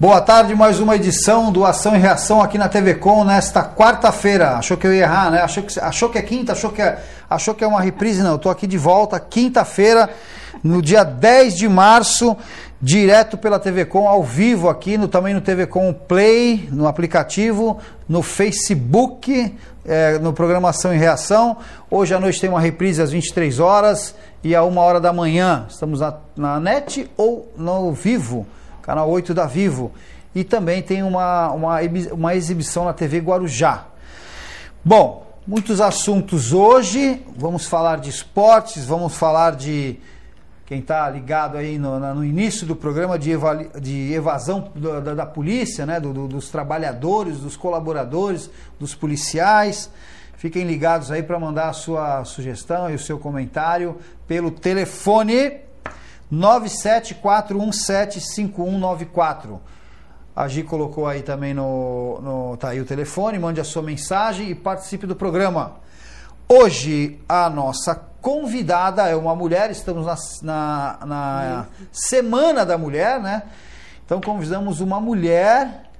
Boa tarde, mais uma edição do Ação e Reação aqui na TV Com nesta quarta-feira. Achou que eu ia errar, né? Achou que, achou que é quinta, achou que é, achou que é uma reprise? Não, eu tô aqui de volta, quinta-feira, no dia 10 de março, direto pela TV Com, ao vivo aqui, no, também no TV Com Play, no aplicativo, no Facebook, é, no Programação e Reação. Hoje à noite tem uma reprise às 23 horas e a 1 hora da manhã. Estamos na, na net ou no vivo canal 8 da Vivo. E também tem uma, uma, uma exibição na TV Guarujá. Bom, muitos assuntos hoje. Vamos falar de esportes, vamos falar de quem está ligado aí no, no, início do programa de, de evasão da, da polícia, né, do, do, dos trabalhadores, dos colaboradores, dos policiais. Fiquem ligados aí para mandar a sua sugestão e o seu comentário pelo telefone 974175194. A Gi colocou aí também no, no. Tá aí o telefone, mande a sua mensagem e participe do programa. Hoje a nossa convidada é uma mulher, estamos na, na, na Semana da Mulher, né? Então convidamos uma mulher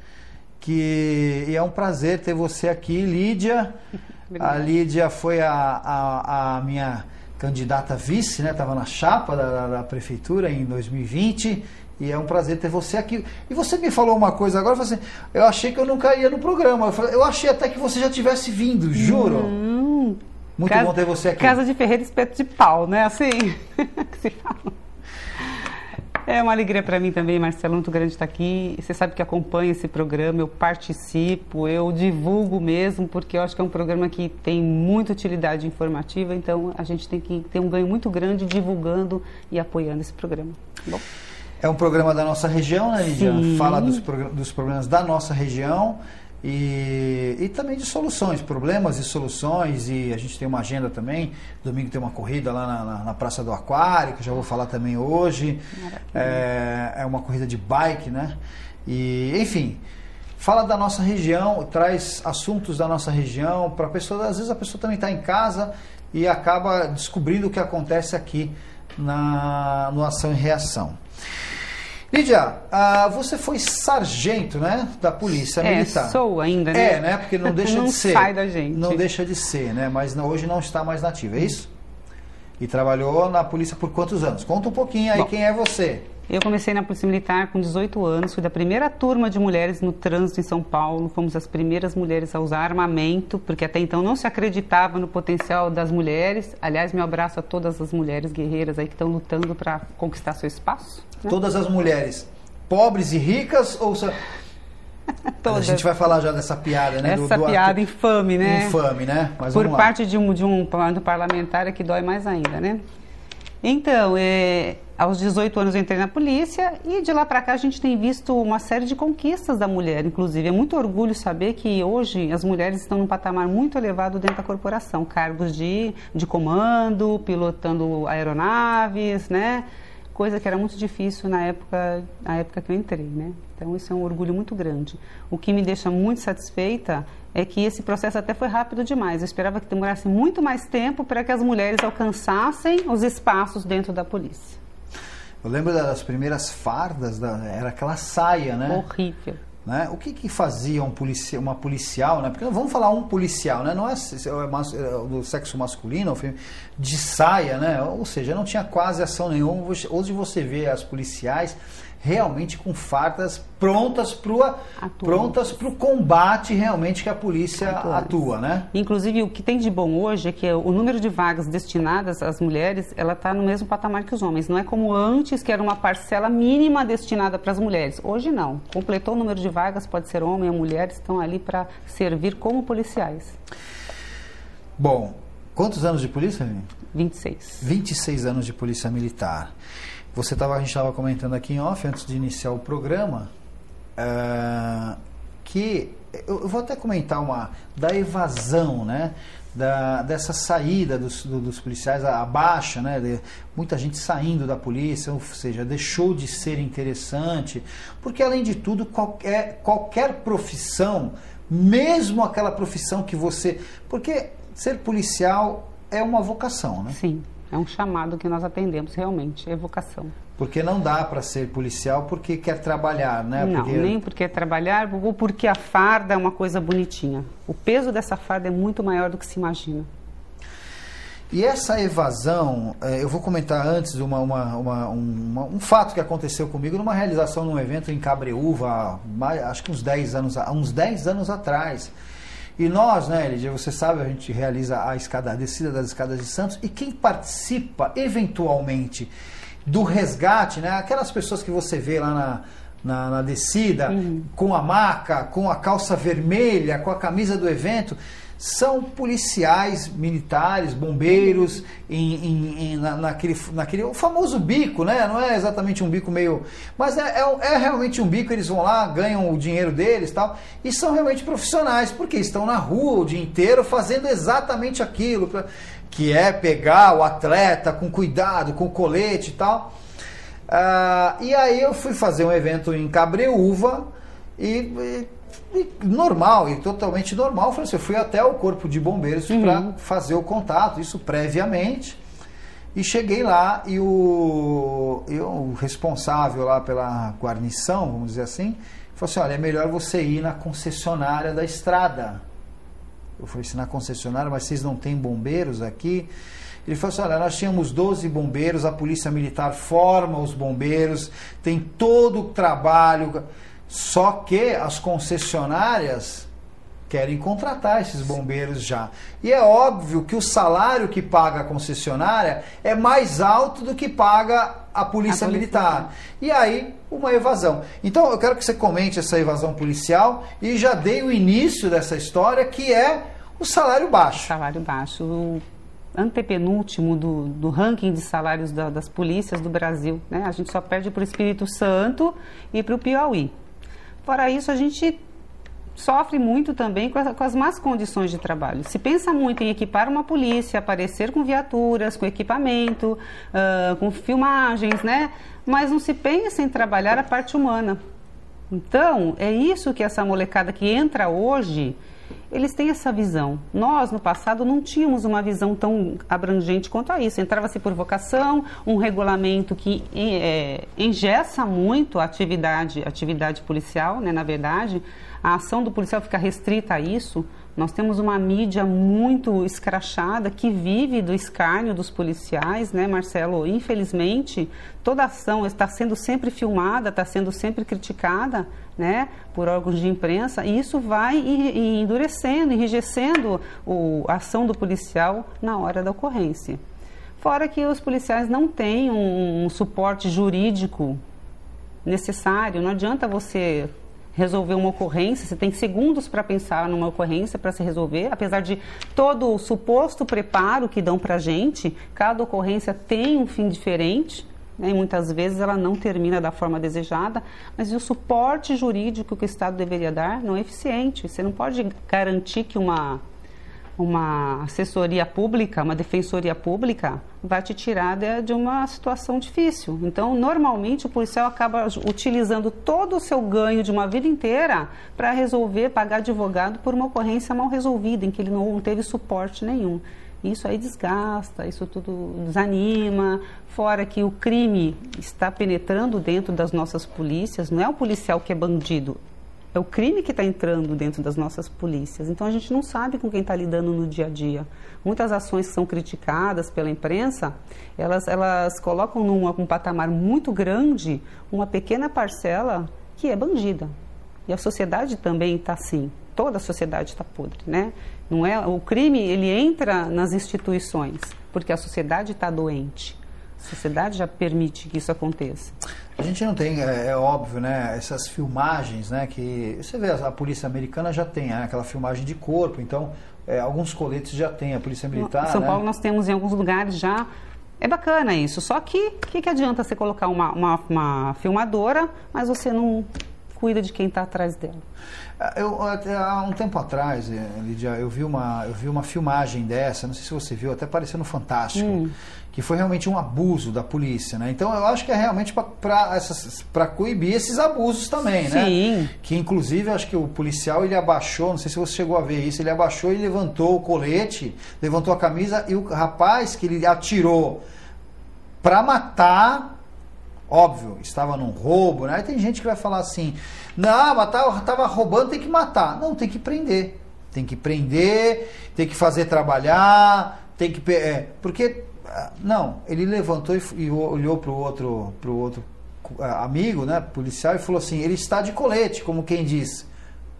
que e é um prazer ter você aqui, Lídia. A Lídia foi a, a, a minha candidata vice, né? Estava na chapa da, da, da, prefeitura em 2020 e é um prazer ter você aqui. E você me falou uma coisa agora, assim, eu achei que eu nunca ia no programa. Eu, falei, eu achei até que você já tivesse vindo, juro. Hum, Muito casa, bom ter você aqui. Casa de Ferreira espeto de pau, né? Assim que se fala. É uma alegria para mim também, Marcelo, muito grande estar aqui. Você sabe que acompanha esse programa, eu participo, eu divulgo mesmo, porque eu acho que é um programa que tem muita utilidade informativa, então a gente tem que ter um ganho muito grande divulgando e apoiando esse programa. Bom. É um programa da nossa região, né, Lídia? Fala dos, dos problemas da nossa região. E, e também de soluções, problemas e soluções. E a gente tem uma agenda também. Domingo tem uma corrida lá na, na, na Praça do Aquário, que eu já vou falar também hoje. É, é, uma corrida de bike, né? E, enfim, fala da nossa região, traz assuntos da nossa região para a pessoa. Às vezes a pessoa também está em casa e acaba descobrindo o que acontece aqui na, no Ação e Reação. Lídia, ah, você foi sargento, né, da polícia é, militar. sou ainda, né? É, né, porque não deixa não de ser. sai da gente. Não deixa de ser, né, mas não, hoje não está mais nativa, é isso? E trabalhou na polícia por quantos anos? Conta um pouquinho aí, Bom, quem é você? Eu comecei na Polícia Militar com 18 anos, fui da primeira turma de mulheres no trânsito em São Paulo, fomos as primeiras mulheres a usar armamento, porque até então não se acreditava no potencial das mulheres. Aliás, meu abraço a todas as mulheres guerreiras aí que estão lutando para conquistar seu espaço. Né? Todas as mulheres, pobres e ricas ou só... A gente vai falar já dessa piada, né? Essa do, do piada ato... infame, né? Infame, né? Mas Por parte de um, de um parlamentar é que dói mais ainda, né? Então, é, aos 18 anos eu entrei na polícia e de lá para cá a gente tem visto uma série de conquistas da mulher, inclusive. É muito orgulho saber que hoje as mulheres estão num patamar muito elevado dentro da corporação, cargos de, de comando, pilotando aeronaves, né? Coisa que era muito difícil na época, na época que eu entrei, né? Então isso é um orgulho muito grande. O que me deixa muito satisfeita é que esse processo até foi rápido demais. Eu esperava que demorasse muito mais tempo para que as mulheres alcançassem os espaços dentro da polícia. Eu lembro das primeiras fardas, da, era aquela saia, né? Horrível. Né? O que, que fazia um policia, uma policial, né? Porque vamos falar um policial, né? Não é, é, é do sexo masculino, de saia, né? Ou seja, não tinha quase ação nenhuma. Hoje você vê as policiais realmente com fardas prontas para prontas para o combate realmente que a polícia atua, né? Inclusive o que tem de bom hoje é que o número de vagas destinadas às mulheres ela está no mesmo patamar que os homens. Não é como antes que era uma parcela mínima destinada para as mulheres. Hoje não. Completou o número de vagas, pode ser homem ou mulher, estão ali para servir como policiais. Bom, quantos anos de polícia? 26. 26 anos de polícia militar. Você tava, a gente estava comentando aqui em off, antes de iniciar o programa, uh, que eu, eu, vou até comentar uma da evasão, né? Da, dessa saída dos, dos policiais, a, a baixa, né? De, muita gente saindo da polícia, ou seja, deixou de ser interessante, porque além de tudo, qualquer, qualquer profissão, mesmo aquela profissão que você. Porque ser policial é uma vocação, né? Sim É um chamado que nós atendemos realmente, é vocação. Porque não dá para ser policial porque quer trabalhar, né? Não, porque... nem porque quer trabalhar ou porque a farda é uma coisa bonitinha. O peso dessa farda é muito maior do que se imagina. E essa evasão, eh, eu vou comentar antes uma, uma, uma, uma, um fato que aconteceu comigo numa realização num evento em Cabreúva, acho que uns 10 anos, uns 10 anos atrás. E nós, né, Elidia, você sabe, a gente realiza a escada, a descida das escadas de Santos, e quem participa eventualmente do resgate, né, aquelas pessoas que você vê lá na, na, na descida, uhum. com a maca, com a calça vermelha, com a camisa do evento, são policiais militares, bombeiros, em, em, em, na, naquele, naquele o famoso bico, né? Não é exatamente um bico meio. Mas é, é, é, realmente um bico, eles vão lá, ganham o dinheiro deles tal. E são realmente profissionais, porque estão na rua o dia inteiro fazendo exatamente aquilo, que é pegar o atleta com cuidado, com colete e tal. Uh, e aí eu fui fazer um evento em Cabreúva e, e normal e totalmente normal. Eu, assim, eu fui até o corpo de bombeiros uhum. para fazer o contato, isso previamente. E cheguei lá e o, eu, o responsável lá pela guarnição, vamos dizer assim, falou assim: olha, é melhor você ir na concessionária da estrada. Eu falei assim: na concessionária, mas vocês não têm bombeiros aqui? Ele falou assim: olha, nós tínhamos 12 bombeiros, a Polícia Militar forma os bombeiros, tem todo o trabalho. Só que as concessionárias querem contratar esses bombeiros já. E é óbvio que o salário que paga a concessionária é mais alto do que paga a polícia, a militar. E aí, uma evasão. Então, eu quero que você comente essa evasão policial e já dei o início dessa história, que é o salário baixo. Salário baixo. O antepenúltimo do, do ranking de salários da, das polícias do Brasil. Né? A gente só perde para o Espírito Santo e para o Piauí. Fora isso, a gente sofre muito também com, as más condições de trabalho. Se pensa muito em equipar uma polícia, aparecer com viaturas, com equipamento, uh, com filmagens, né? Mas não se pensa em trabalhar a parte humana. Então, é isso que essa molecada que entra hoje eles têm essa visão. Nós, no passado, não tínhamos uma visão tão abrangente quanto a isso. Entrava-se por vocação, um regulamento que é, engessa muito a atividade, atividade policial, né, na verdade. A ação do policial fica restrita a isso. Nós temos uma mídia muito escrachada que vive do escárnio dos policiais, né, Marcelo? Infelizmente, toda ação está sendo sempre filmada, está sendo sempre criticada, né, por órgãos de imprensa, e isso vai endurecendo, enrijecendo a ação do policial na hora da ocorrência. Fora que os policiais não têm um, um suporte jurídico necessário, não adianta você resolver uma ocorrência, você tem segundos para pensar numa ocorrência para se resolver, apesar de todo o suposto preparo que dão para a gente, cada ocorrência tem um fim diferente, né, e muitas vezes ela não termina da forma desejada, mas o suporte jurídico que o Estado deveria dar não é eficiente. Você não pode garantir que uma uma assessoria pública, uma defensoria pública, vai te tirar de, de, uma situação difícil. Então, normalmente, o policial acaba utilizando todo o seu ganho de uma vida inteira para resolver, pagar advogado por uma ocorrência mal resolvida, em que ele não, teve suporte nenhum. Isso aí desgasta, isso tudo desanima. Fora que o crime está penetrando dentro das nossas polícias, não é o policial que é bandido, é o crime que está entrando dentro das nossas polícias. Então a gente não sabe com quem está lidando no dia a dia. Muitas ações que são criticadas pela imprensa, elas, elas colocam num um patamar muito grande uma pequena parcela que é bandida. E a sociedade também está assim. Toda a sociedade está podre, né? Não é o crime ele entra nas instituições porque a sociedade está doente. A sociedade já permite que isso aconteça. A gente não tem, é, é, óbvio, né, essas filmagens, né, que você vê, a, polícia americana já tem né, aquela filmagem de corpo, então é, alguns coletes já tem, a polícia militar. Em São né? Paulo nós temos em alguns lugares já. É bacana isso, só que o que, que adianta você colocar uma, uma, uma filmadora, mas você não cuida de quem está atrás dela. Eu, há um tempo atrás, eh, Lídia, eu vi, uma, eu vi uma filmagem dessa, não sei se você viu, até apareceu no Fantástico, hum. que foi realmente um abuso da polícia, né? Então eu acho que é realmente para coibir esses abusos também, né? Sim. Que inclusive acho que o policial ele abaixou, não sei se você chegou a ver isso, ele abaixou e levantou o colete, levantou a camisa e o rapaz que ele atirou para matar Óbvio, estava num roubo, né? Aí tem gente que vai falar assim: não, mas estava roubando, tem que matar. Não, tem que prender. Tem que prender, tem que fazer trabalhar, tem que. É, porque. Ah, não, ele levantou e, e olhou para o outro, pro outro ah, amigo, né, policial, e falou assim: ele está de colete, como quem diz.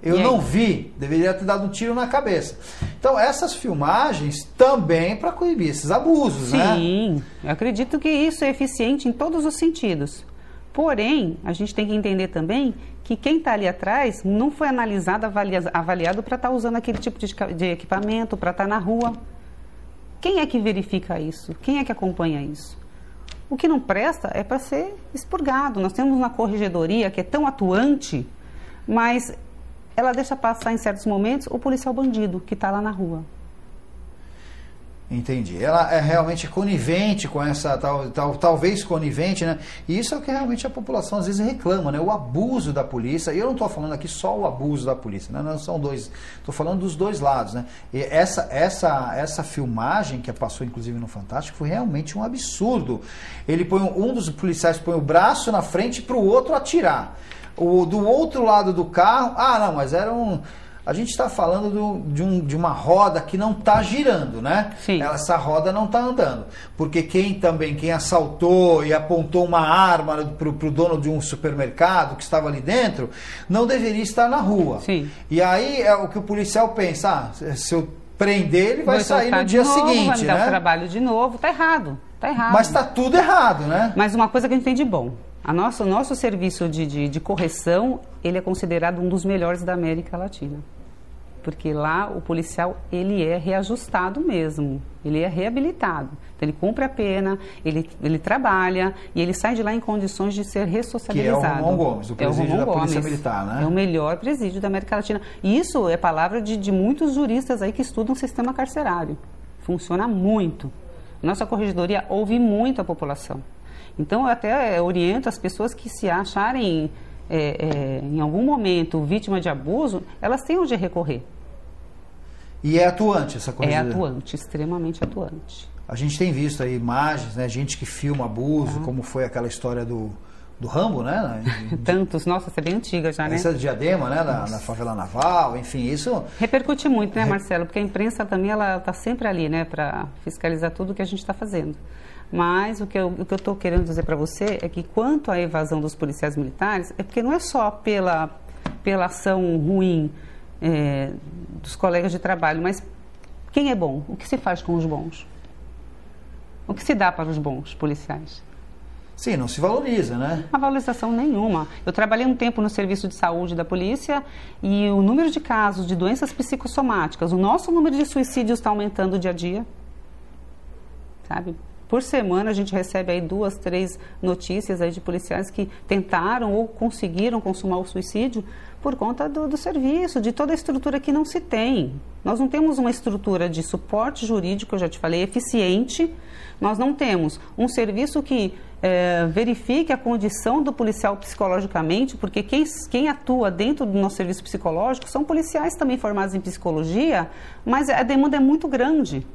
Eu não vi, deveria ter dado um tiro na cabeça. Então, essas filmagens também para coibir esses abusos, Sim, né? Sim, eu acredito que isso é eficiente em todos os sentidos. Porém, a gente tem que entender também que quem está ali atrás não foi analisado, avaliado para estar tá usando aquele tipo de, de equipamento, para estar tá na rua. Quem é que verifica isso? Quem é que acompanha isso? O que não presta é para ser expurgado. Nós temos uma corregedoria que é tão atuante, mas ela deixa passar em certos momentos o policial bandido que está lá na rua. Entendi. Ela é realmente conivente com essa, tal, tal, talvez conivente, né? E isso é o que realmente a população às vezes reclama, né? O abuso da polícia. E eu não estou falando aqui só o abuso da polícia, né? Não são dois. Estou falando dos dois lados, né? E essa, essa, essa filmagem que passou inclusive no Fantástico foi realmente um absurdo. Ele põe um dos policiais põe o braço na frente para o outro atirar. O, do outro lado do carro, ah, não, mas era um. A gente está falando do, de, um, de uma roda que não está girando, né? Sim. Essa roda não está andando. Porque quem também, quem assaltou e apontou uma arma para o dono de um supermercado que estava ali dentro, não deveria estar na rua. Sim. E aí é o que o policial pensa, ah, se eu prender, ele vai Vou sair no dia novo, seguinte. Vai me dar né? o trabalho de novo, tá errado. Tá errado. Mas está tudo errado, né? Mas uma coisa que a gente tem de bom. A nosso, o nosso serviço de, de, de correção, ele é considerado um dos melhores da América Latina porque lá o policial ele é reajustado mesmo, ele é reabilitado. Então, ele cumpre a pena, ele, ele trabalha e ele sai de lá em condições de ser ressocializado. Que é o Romão Gomes, o presídio é o da Gomes, Polícia Militar, né? É o melhor presídio da América Latina. E isso é palavra de, de muitos juristas aí que estudam o sistema carcerário. Funciona muito. Nossa corregedoria ouve muito a população. Então, eu até oriento as pessoas que se acharem é, é, em algum momento vítima de abuso, elas têm onde recorrer. E é atuante essa coisa? É atuante, extremamente atuante. A gente tem visto aí imagens, né, gente que filma abuso, ah. como foi aquela história do, do Rambo, né? Tantos, nossa, essa é bem antiga já, né? Essa de Diadema, né? Na, na, favela naval, enfim, isso... Repercute muito, né, Marcelo? Porque a imprensa também, ela está sempre ali, né? Para fiscalizar tudo que a gente está fazendo. Mas o que eu estou querendo dizer para você é que quanto à evasão dos policiais militares, é porque não é só pela, pela ação ruim é, dos colegas de trabalho, mas quem é bom? O que se faz com os bons? O que se dá para os bons policiais? Sim, não se valoriza, né? Não valorização nenhuma. Eu trabalhei um tempo no serviço de saúde da polícia e o número de casos de doenças psicossomáticas, o nosso número de suicídios está aumentando dia a dia. Sabe? Por semana a gente recebe aí duas, três notícias aí de policiais que tentaram ou conseguiram consumar o suicídio por conta do, do, serviço, de toda a estrutura que não se tem. Nós não temos uma estrutura de suporte jurídico, eu já te falei, eficiente. Nós não temos um serviço que é, verifique a condição do policial psicologicamente, porque quem, quem atua dentro do nosso serviço psicológico são policiais também formados em psicologia, mas a demanda é muito grande.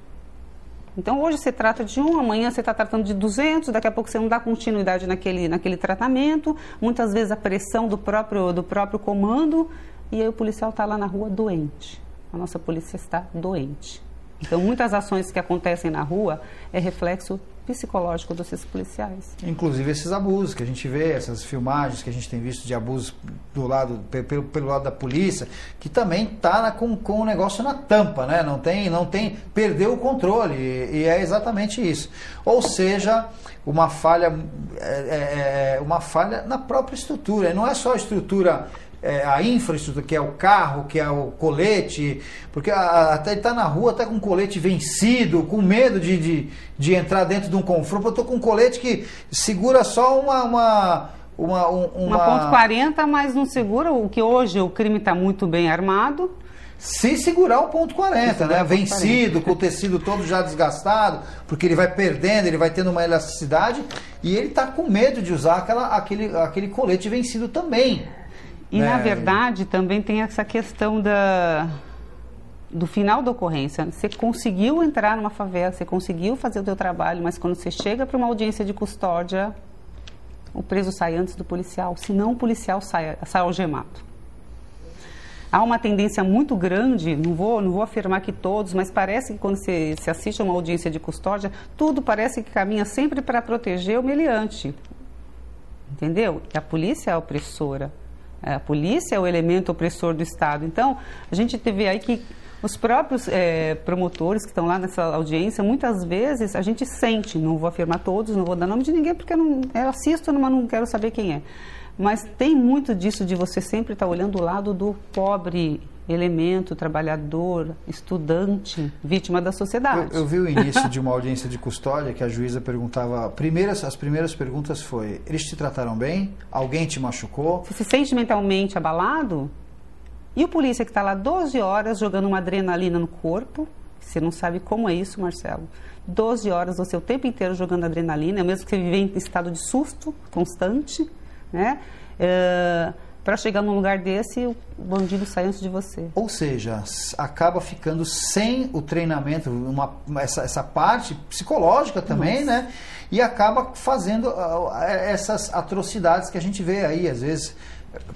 Então, hoje você trata de um, amanhã você está tratando de 200, daqui a pouco você não dá continuidade naquele, naquele tratamento, muitas vezes a pressão do próprio, do próprio comando, e aí o policial está lá na rua doente. A nossa polícia está doente. Então, muitas ações que acontecem na rua é reflexo psicológico desses policiais. Inclusive esses abusos que a gente vê, essas filmagens que a gente tem visto de abusos do lado, pelo, pelo lado da polícia, que também está com, com o negócio na tampa, né? Não tem, não tem, perdeu o controle e, e é exatamente isso. Ou seja, uma falha, é, é, é uma falha na própria estrutura. E não é só a estrutura é, a infraestrutura, que é o carro, que é o colete, porque até ele está na rua até com um colete vencido, com medo de, de, de entrar dentro de um confronto. Eu estou com um colete que segura só uma, uma uma, um, uma... uma ponto 40, mas não segura o que hoje o crime está muito bem armado. Se segurar o ponto 40, né? Vencido, 40. com o tecido todo já desgastado, porque ele vai perdendo, ele vai tendo uma elasticidade e ele está com medo de usar aquela, aquele, aquele colete vencido também. E né? na verdade também tem essa questão da, do final da ocorrência. Você conseguiu entrar numa favela, você conseguiu fazer o seu trabalho, mas quando você chega para uma audiência de custódia, o preso sai antes do policial, senão o policial sai, sai algemado. Há uma tendência muito grande, não vou, não vou afirmar que todos, mas parece que quando se, se assiste a uma audiência de custódia, tudo parece que caminha sempre para proteger o meliante. Entendeu? E a polícia é a opressora. A polícia é o elemento opressor do Estado. Então, a gente vê aí que os próprios é, promotores que estão lá nessa audiência, muitas vezes a gente sente, não vou afirmar todos, não vou dar nome de ninguém, porque eu, não, eu assisto, mas não quero saber quem é. Mas tem muito disso de você sempre estar olhando o lado do pobre elemento, trabalhador, estudante, vítima da sociedade. Eu, eu vi o início de uma audiência de custódia que a juíza perguntava, primeiras, as primeiras perguntas foi, eles te trataram bem? Alguém te machucou? Você se sente mentalmente abalado? E o polícia que está lá 12 horas jogando uma adrenalina no corpo, você não sabe como é isso, Marcelo. 12 horas, você o tempo inteiro jogando adrenalina, mesmo que você vive em estado de susto constante, né? Uh, para chegar num lugar desse, o bandido sai antes de você. Ou seja, acaba ficando sem o treinamento, uma, essa, essa parte psicológica também, Nossa. né? E acaba fazendo uh, essas atrocidades que a gente vê aí, às vezes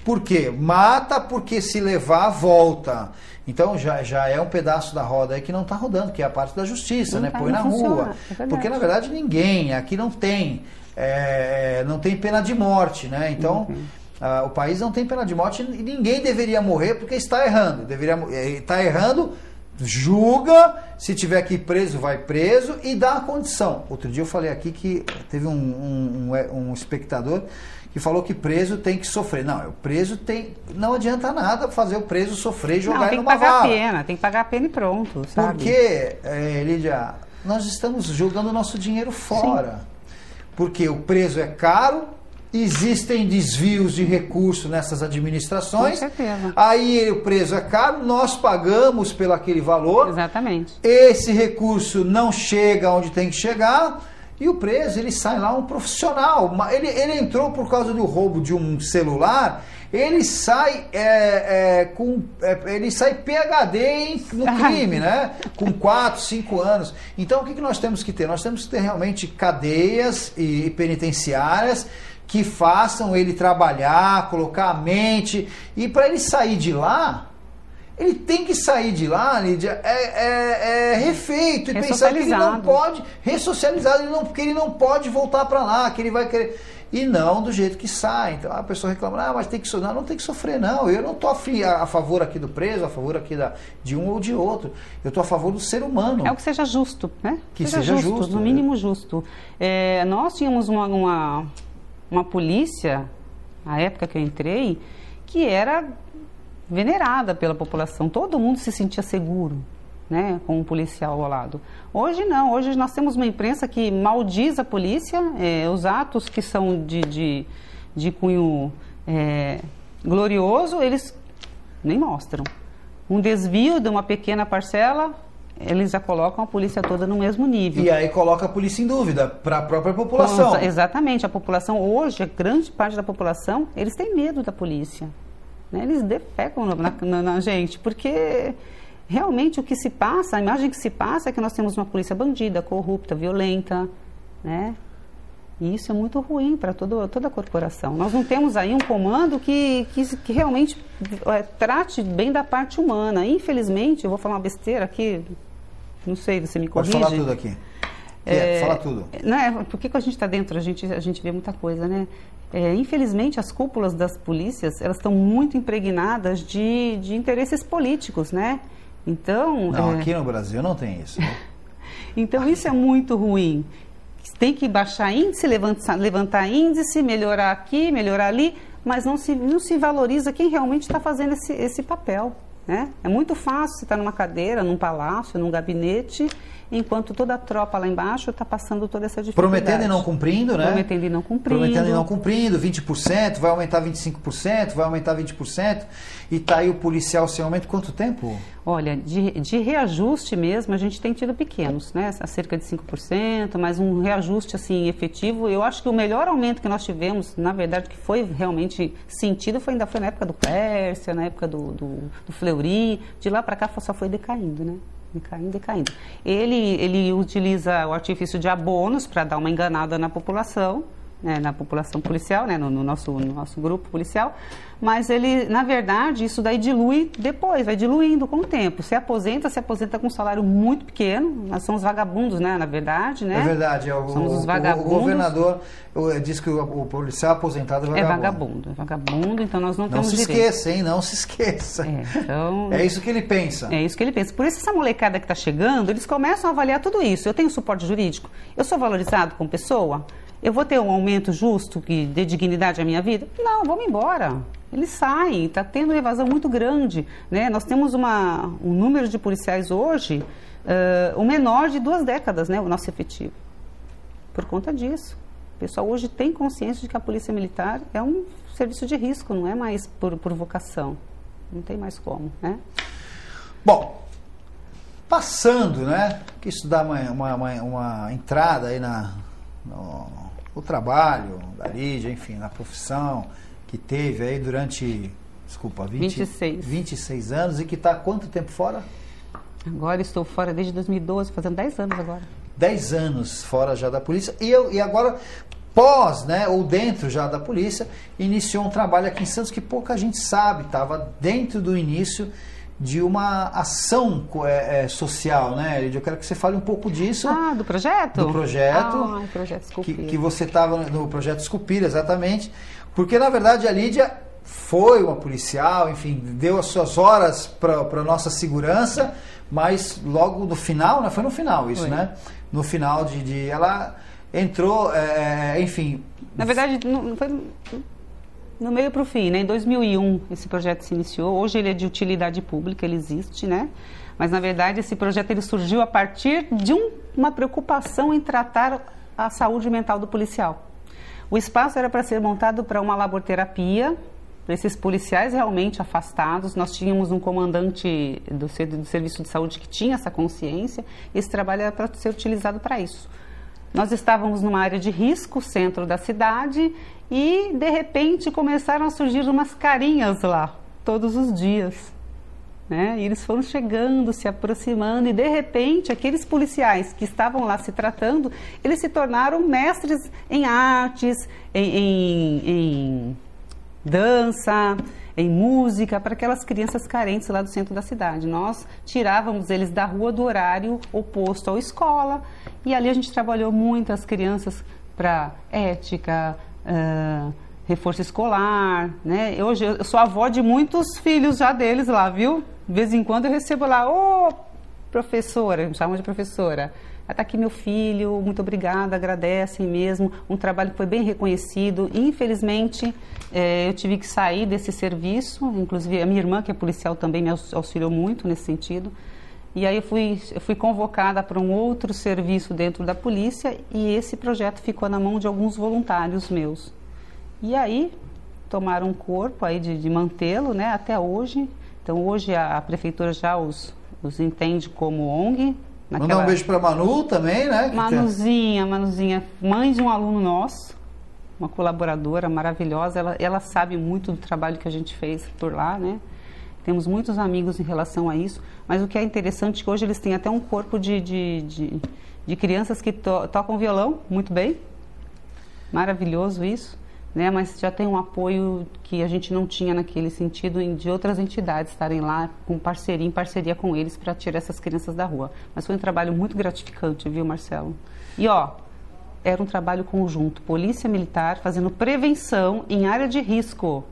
por quê? Mata porque se levar, volta. Então já, já é um pedaço da roda aí que não está rodando, que é a parte da justiça, não né? Tá, Põe na funciona, rua. É porque na verdade ninguém, aqui não tem, é, não tem pena de morte, né? Então uhum. Uh, o país não tem pena de morte e ninguém deveria morrer porque está errando. Deveria está errando, julga, se tiver que ir preso, vai preso e dá a condição. Outro dia eu falei aqui que teve um, um, um, um espectador que falou que preso tem que sofrer. Não, o preso tem. Não adianta nada fazer o preso sofrer e jogar não, tem que pagar a pena, tem que pagar a pena e pronto. Sabe? Porque, é, Lídia, nós estamos jogando nosso dinheiro fora. Sim. Porque o preso é caro, existem desvios de recursos nessas administrações. Com certeza. Aí o preso é caro, nós pagamos pelo aquele valor. Exatamente. Esse recurso não chega onde tem que chegar e o preso, ele sai lá um profissional. Ele, ele entrou por causa do roubo de um celular, ele sai é, é, com. É, ele sai PHD no crime, né? Com 4, 5 anos. Então o que, que nós temos que ter? Nós temos que ter realmente cadeias e penitenciárias que façam ele trabalhar, colocar a mente. E para ele sair de lá, ele tem que sair de lá, Lídia, é, é, é refeito e pensar que ele não pode, ressocializado, ele não, porque ele não pode voltar para lá, que ele vai querer. E não do jeito que sai. Então a pessoa reclama, ah, mas tem que sofrer. Não, não tem que sofrer, não. Eu não estou a, a, favor aqui do preso, a favor aqui da, de um ou de outro. Eu estou a favor do ser humano. É o que seja justo, né? Que seja, seja justo, justo, no mínimo justo. É, nós tínhamos uma, uma, uma polícia, na época que eu entrei, que era venerada pela população. Todo mundo se sentia seguro, né, com um policial ao lado. Hoje não, hoje nós temos uma imprensa que maldiz a polícia, é, os atos que são de, de, de cunho é, glorioso, eles nem mostram. Um desvio de uma pequena parcela, eles já colocam a polícia toda no mesmo nível. E aí coloca a polícia em dúvida para a própria população. exatamente, a população hoje, a grande parte da população, eles têm medo da polícia. Né? Eles defecam na, na, na gente, porque realmente o que se passa, a imagem que se passa é que nós temos uma polícia bandida, corrupta, violenta, né? E isso é muito ruim para toda a corporação. Nós não temos aí um comando que, que, que realmente é, trate bem da parte humana. Infelizmente, eu vou falar uma besteira aqui, não sei, você me corrige. Pode falar tudo aqui. É, fala tudo. Né, porque quando a gente está dentro, a gente, a gente vê muita coisa, né? É, infelizmente, as cúpulas das polícias, elas estão muito impregnadas de, de interesses políticos, né? Então... Não, é... aqui no Brasil não tem isso. Né? então, isso é muito ruim. Tem que baixar índice, levantar, levantar índice, melhorar aqui, melhorar ali, mas não se, não se valoriza quem realmente está fazendo esse, esse papel. Né? É muito fácil você estar numa cadeira, num palácio, num gabinete, enquanto toda a tropa lá embaixo está passando toda essa dificuldade. Prometendo e não cumprindo, né? Prometendo e não cumprindo. Prometendo e não cumprindo, 20%, vai aumentar 25%, vai aumentar 20%, e está aí o policial sem aumento quanto tempo? Olha, de, de reajuste mesmo, a gente tem tido pequenos, né? A cerca de 5%, mas um reajuste assim efetivo. Eu acho que o melhor aumento que nós tivemos, na verdade, que foi realmente sentido, foi ainda foi na época do Pérsia, na época do, do, do Fleury. De lá para cá só foi decaindo, né? Decaindo, decaindo. Ele, ele utiliza o artifício de abonos para dar uma enganada na população né, na população policial, né, no, no, nosso, no nosso grupo policial, mas ele, na verdade, isso daí dilui depois, vai diluindo com o tempo. Se aposenta, se aposenta com um salário muito pequeno, nós somos vagabundos, né, na verdade, né? É verdade, é o, somos os vagabundos. O, governador disse que o, o, policial aposentado é vagabundo. É vagabundo, é vagabundo, então nós não, não temos se direito. esqueça, hein, não se esqueça. É, então... é isso que ele pensa. É isso que ele pensa. Por isso essa molecada que está chegando, eles começam a avaliar tudo isso. Eu tenho suporte jurídico? Eu sou valorizado como pessoa? Eu vou ter um aumento justo que dê dignidade à minha vida? Não, vamos embora. Eles saem, está tendo uma evasão muito grande. Né? Nós temos uma, um número de policiais hoje, uh, o menor de duas décadas, né, o nosso efetivo. Por conta disso. O pessoal hoje tem consciência de que a polícia militar é um serviço de risco, não é mais por, por vocação. Não tem mais como, né? Bom, passando, né? Que isso dá uma, uma, uma, uma entrada aí na, no, no trabalho da Lídia, enfim, na profissão que teve aí durante, desculpa, 20, 26. 26 anos e que está quanto tempo fora? Agora estou fora desde 2012, fazendo 10 anos agora. 10 anos fora já da polícia e, eu, e agora pós, né, ou dentro já da polícia, iniciou um trabalho aqui em Santos que pouca gente sabe, estava dentro do início de uma ação é, é, social, né, Lídia? Eu quero que você fale um pouco disso. Ah, do projeto? Do projeto. Ah, projeto que, que você estava no projeto Esculpir, exatamente. Porque, na verdade, a Lídia foi uma policial, enfim, deu as suas horas para a nossa segurança, mas logo no final, né, foi no final isso, foi. né? No final de, de ela entrou, é, enfim... Na verdade, não foi no meio para o fim, né? Em 2001 esse projeto se iniciou. Hoje ele é de utilidade pública, ele existe, né? Mas na verdade esse projeto ele surgiu a partir de um, uma preocupação em tratar a saúde mental do policial. O espaço era para ser montado para uma laborterapia para esses policiais realmente afastados. Nós tínhamos um comandante do, do serviço de saúde que tinha essa consciência. Esse trabalho era para ser utilizado para isso. Nós estávamos numa área de risco, centro da cidade, e de repente começaram a surgir umas carinhas lá, todos os dias. Né? E eles foram chegando, se aproximando, e de repente aqueles policiais que estavam lá se tratando, eles se tornaram mestres em artes, em, em, em dança, em música para aquelas crianças carentes lá do centro da cidade. Nós tirávamos eles da rua do horário oposto à escola e ali a gente trabalhou muito as crianças para ética, uh, reforço escolar, né? Hoje eu sou avó de muitos filhos já deles lá, viu? De vez em quando eu recebo lá, ô oh, professora, me chamam de professora. Está aqui meu filho, muito obrigada, agradecem mesmo. Um trabalho que foi bem reconhecido. Infelizmente, é, eu tive que sair desse serviço, inclusive a minha irmã, que é policial, também me auxiliou muito nesse sentido. E aí eu fui, eu fui convocada para um outro serviço dentro da polícia e esse projeto ficou na mão de alguns voluntários meus. E aí tomaram um corpo aí de, de mantê-lo, né, até hoje. Então hoje a, a prefeitura já os, os entende como ONG, Naquela... Mandar um beijo para Manu também, né? Manuzinha, Manuzinha, mãe de um aluno nosso, uma colaboradora maravilhosa. Ela, ela sabe muito do trabalho que a gente fez por lá, né? Temos muitos amigos em relação a isso. Mas o que é interessante é que hoje eles têm até um corpo de, de, de, de crianças que to, tocam violão muito bem. Maravilhoso isso né? Mas já tem um apoio que a gente não tinha naquele sentido de outras entidades estarem lá com parceria, em parceria com eles para tirar essas crianças da rua. Mas foi um trabalho muito gratificante, viu, Marcelo? E ó, era um trabalho conjunto, polícia militar fazendo prevenção em área de risco.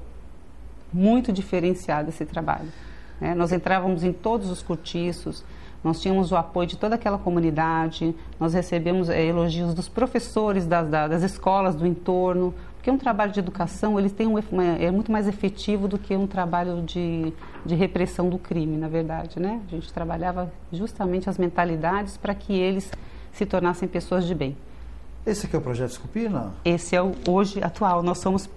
Muito diferenciado esse trabalho. Né? Nós entrávamos em todos os cortiços, nós tínhamos o apoio de toda aquela comunidade, nós recebemos é, elogios dos professores das, das escolas do entorno, Porque um trabalho de educação ele tem um, é muito mais efetivo do que um trabalho de, de repressão do crime, na verdade, né? A gente trabalhava justamente as mentalidades para que eles se tornassem pessoas de bem. Esse aqui é o projeto Escupina? Esse é o hoje atual. Nós somos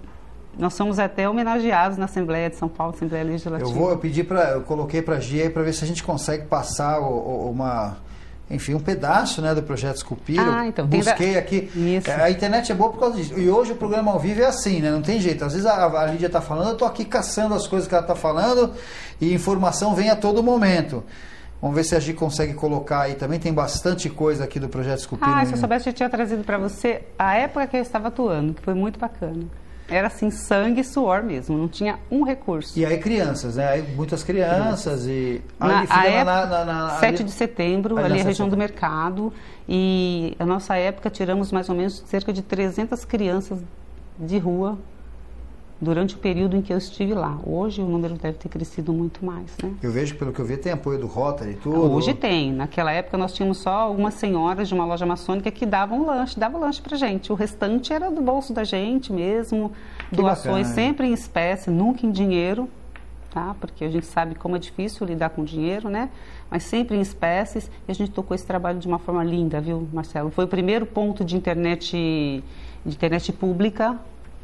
nós somos até homenageados na Assembleia de São Paulo, Assembleia Legislativa. Eu vou eu pedi para eu coloquei para a Gia para ver se a gente consegue passar o, o, uma enfim, um pedaço né, do projeto Esculpir. Ah, então, Busquei da... aqui. Isso. A internet é boa por causa disso. E hoje o programa ao vivo é assim, né? Não tem jeito. Às vezes a, a Lídia está falando, eu estou aqui caçando as coisas que ela está falando e informação vem a todo momento. Vamos ver se a Gi consegue colocar aí. Também tem bastante coisa aqui do projeto Esculpir. Ah, se eu soubesse, eu tinha trazido para você a época que eu estava atuando, que foi muito bacana. Era assim, sangue e suor mesmo, não tinha um recurso. E aí crianças, né? Aí muitas crianças e... Na, a época, na, na, na, 7 ali, de setembro, ali, ali a região do mercado. E a nossa época tiramos mais ou menos cerca de 300 crianças de rua durante o período em que eu estive lá. Hoje o número deve ter crescido muito mais, né? Eu vejo, pelo que eu vi, tem apoio do Rotary e tudo. Hoje tem. Naquela época nós tínhamos só algumas senhoras de uma loja maçônica que davam lanche, davam lanche pra gente. O restante era do bolso da gente mesmo, que doações bacana, sempre em espécie, nunca em dinheiro, tá? Porque a gente sabe como é difícil lidar com dinheiro, né? Mas sempre em espécies. E a gente tocou esse trabalho de uma forma linda, viu, Marcelo? Foi o primeiro ponto de internet, de internet pública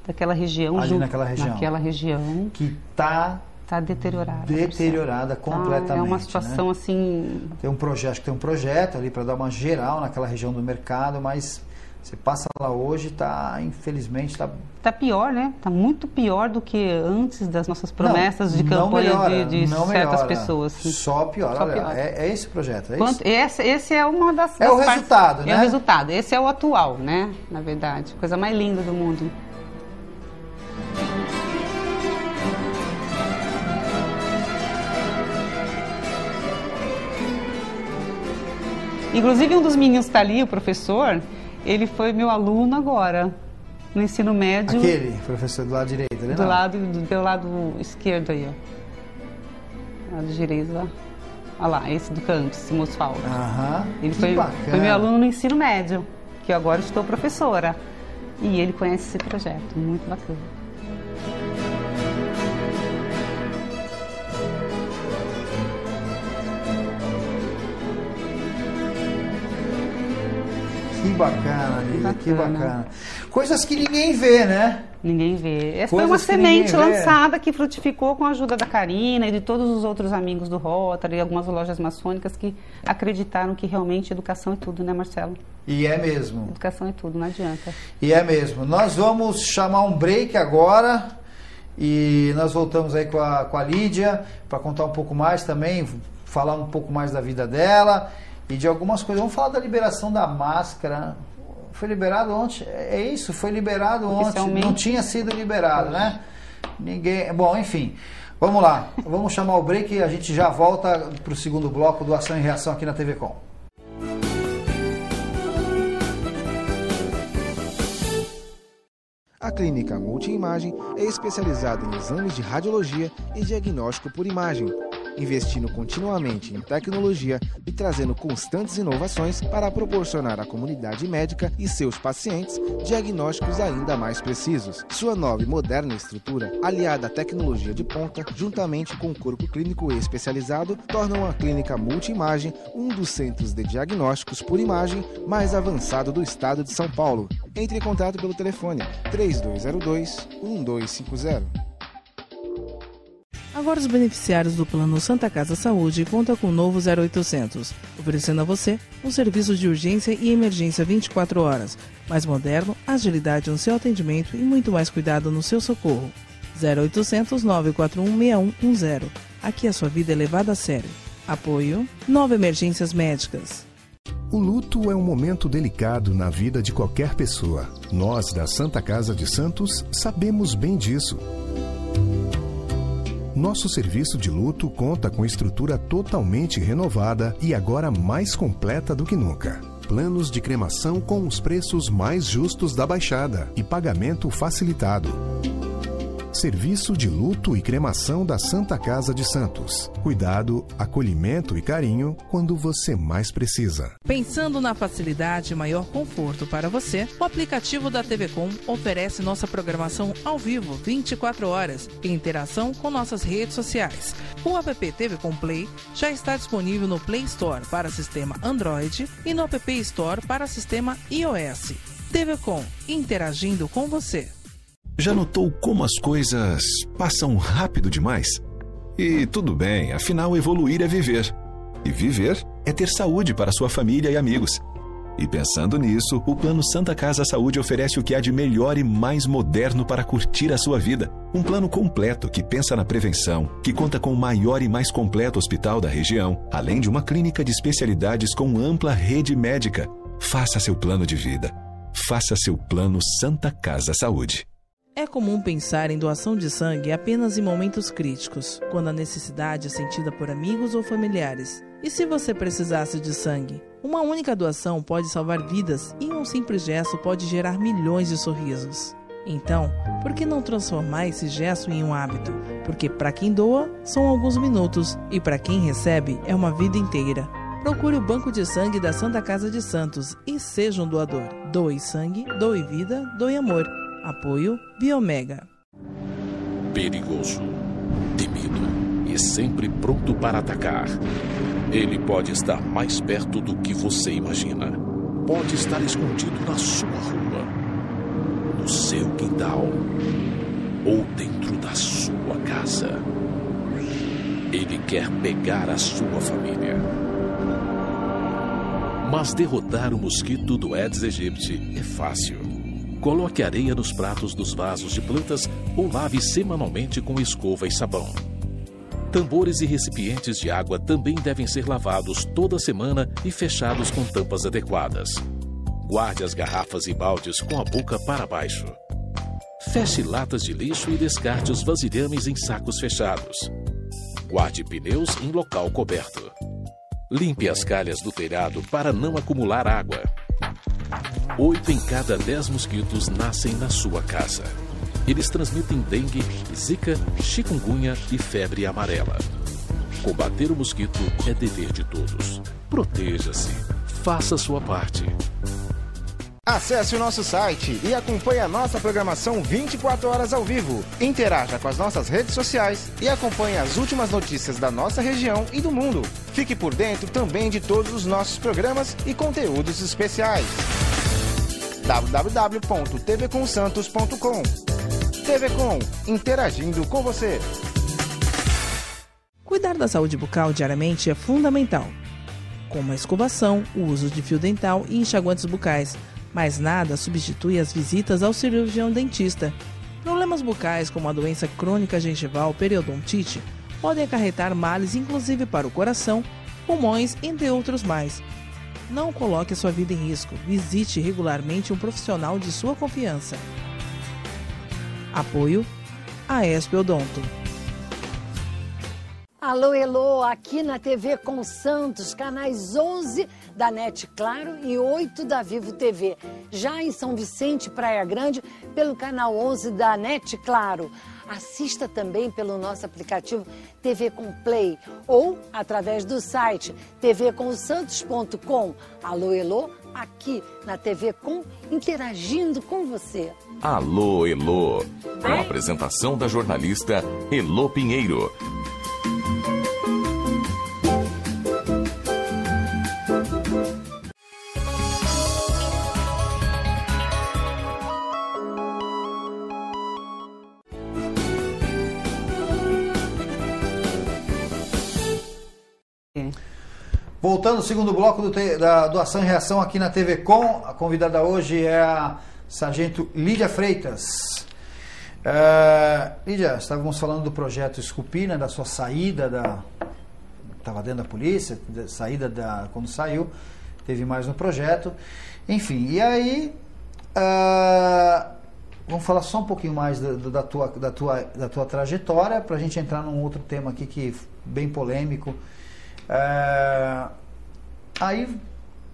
daquela região. Ali naquela região. Naquela região. Que está Está deteriorada. Deteriorada completamente. é uma situação né? assim. Tem um projeto, tem um projeto ali para dar uma geral naquela região do mercado, mas você passa lá hoje, está infelizmente está. Está pior, né? Está muito pior do que antes das nossas promessas não, de campanha melhora, de, de certas melhora, pessoas. Só piora. Só Olha, piora. É, é, esse o projeto. É Quanto, esse? esse é uma das. É das o partes, resultado, né? É o resultado. Esse é o atual, né? Na verdade, coisa mais linda do mundo. Inclusive, um dos meninos que está ali, o professor, ele foi meu aluno agora, no ensino médio. Aquele, professor do lado direito, né? Do não. lado, do teu lado esquerdo aí, ó. Lado direito, ó. Olha lá, esse do canto, esse moço falta. Aham. Ele foi, foi meu aluno no ensino médio, que eu agora estou professora. E ele conhece esse projeto, muito bacana. Que bacana, Lívia, que bacana. Coisas que ninguém vê, né? Ninguém vê. Essa Coisas foi uma semente lançada que frutificou com a ajuda da Karina e de todos os outros amigos do Rotary e algumas lojas maçônicas que acreditaram que realmente educação é tudo, né, Marcelo? E é mesmo. Educação é tudo, não adianta. E é mesmo. Nós vamos chamar um break agora e nós voltamos aí com a, com a Lídia para contar um pouco mais também, falar um pouco mais da vida dela e de algumas coisas. Vamos falar da liberação da máscara. Foi liberado ontem? É isso, foi liberado ontem. Não tinha sido liberado, né? Ninguém. Bom, enfim. Vamos lá. Vamos chamar o break e a gente já volta para o segundo bloco do Ação e Reação aqui na TV Com. A clínica Multiimagem é especializada em exames de radiologia e diagnóstico por imagem investindo continuamente em tecnologia e trazendo constantes inovações para proporcionar à comunidade médica e seus pacientes diagnósticos ainda mais precisos. Sua nova e moderna estrutura, aliada à tecnologia de ponta, juntamente com o corpo clínico especializado, tornam a clínica Multimagem um dos centros de diagnósticos por imagem mais avançado do estado de São Paulo. Entre em contato pelo telefone 3202 1250. Agora os beneficiários do Plano Santa Casa Saúde contam com o novo 0800, oferecendo a você um serviço de urgência e emergência 24 horas, mais moderno, agilidade no seu atendimento e muito mais cuidado no seu socorro. 0800 941 6110. Aqui a sua vida é levada a sério. Apoio Nova Emergências Médicas. O luto é um momento delicado na vida de qualquer pessoa. Nós, da Santa Casa de Santos, sabemos bem disso. Nosso serviço de luto conta com estrutura totalmente renovada e agora mais completa do que nunca. Planos de cremação com os preços mais justos da Baixada e pagamento facilitado. Serviço de luto e cremação da Santa Casa de Santos. Cuidado, acolhimento e carinho quando você mais precisa. Pensando na facilidade e maior conforto para você, o aplicativo da TV Com oferece nossa programação ao vivo 24 horas em interação com nossas redes sociais. O app TV Com Play já está disponível no Play Store para sistema Android e no App Store para sistema iOS. TV Com, interagindo com você. Já notou como as coisas passam rápido demais? E tudo bem, afinal, evoluir é viver. E viver é ter saúde para sua família e amigos. E pensando nisso, o Plano Santa Casa Saúde oferece o que há de melhor e mais moderno para curtir a sua vida. Um plano completo que pensa na prevenção, que conta com o maior e mais completo hospital da região, além de uma clínica de especialidades com ampla rede médica. Faça seu plano de vida. Faça seu plano Santa Casa Saúde. É comum pensar em doação de sangue apenas em momentos críticos, quando a necessidade é sentida por amigos ou familiares. E se você precisasse de sangue? Uma única doação pode salvar vidas e um simples gesto pode gerar milhões de sorrisos. Então, por que não transformar esse gesto em um hábito? Porque para quem doa, são alguns minutos e para quem recebe, é uma vida inteira. Procure o Banco de Sangue da Santa Casa de Santos e seja um doador. Doe sangue, doe vida, doe amor. Apoio Biomega. Perigoso, temido e sempre pronto para atacar. Ele pode estar mais perto do que você imagina. Pode estar escondido na sua rua, no seu quintal ou dentro da sua casa. Ele quer pegar a sua família. Mas derrotar o mosquito do Aedes aegypti é fácil. Coloque areia nos pratos dos vasos de plantas ou lave semanalmente com escova e sabão. Tambores e recipientes de água também devem ser lavados toda semana e fechados com tampas adequadas. Guarde as garrafas e baldes com a boca para baixo. Feche latas de lixo e descarte os vasilhames em sacos fechados. Guarde pneus em local coberto. Limpe as calhas do telhado para não acumular água. Oito em cada dez mosquitos nascem na sua casa. Eles transmitem dengue, zika, chikungunya e febre amarela. Combater o mosquito é dever de todos. Proteja-se. Faça sua parte. Acesse o nosso site e acompanhe a nossa programação 24 horas ao vivo. Interaja com as nossas redes sociais e acompanhe as últimas notícias da nossa região e do mundo. Fique por dentro também de todos os nossos programas e conteúdos especiais. www.tvcomsantos.com TV Com, interagindo com você. Cuidar da saúde bucal diariamente é fundamental, como a escovação, o uso de fio dental e enxaguantes bucais, mas nada substitui as visitas ao cirurgião dentista. Problemas bucais como a doença crônica gengival periodontite podem acarretar males inclusive para o coração, pulmões, entre outros mais. Não coloque a sua vida em risco. Visite regularmente um profissional de sua confiança. Apoio AESP Odonto. Alô, Elô, aqui na TV com Santos, canais 11 da NET Claro e 8 da Vivo TV. Já em São Vicente, Praia Grande, pelo canal 11 da NET Claro. Assista também pelo nosso aplicativo TV Com Play ou através do site tvcomsantos.com. Alô, Elô, aqui na TV Com, interagindo com você. Alô, Elô. Com a apresentação da jornalista Elô Pinheiro. Voltando segundo bloco do da doação e reação aqui na TV Com, a convidada hoje é a Sargento Lídia Freitas. É, Lídia, estávamos falando do projeto Esculpi, né, da sua saída da. Estava dentro da polícia, da saída da. quando saiu, teve mais no projeto. Enfim, e aí. ah, vamos falar só um pouquinho mais da, da tua, da, tua, da tua trajetória, para a gente entrar num outro tema aqui que bem polêmico. É, aí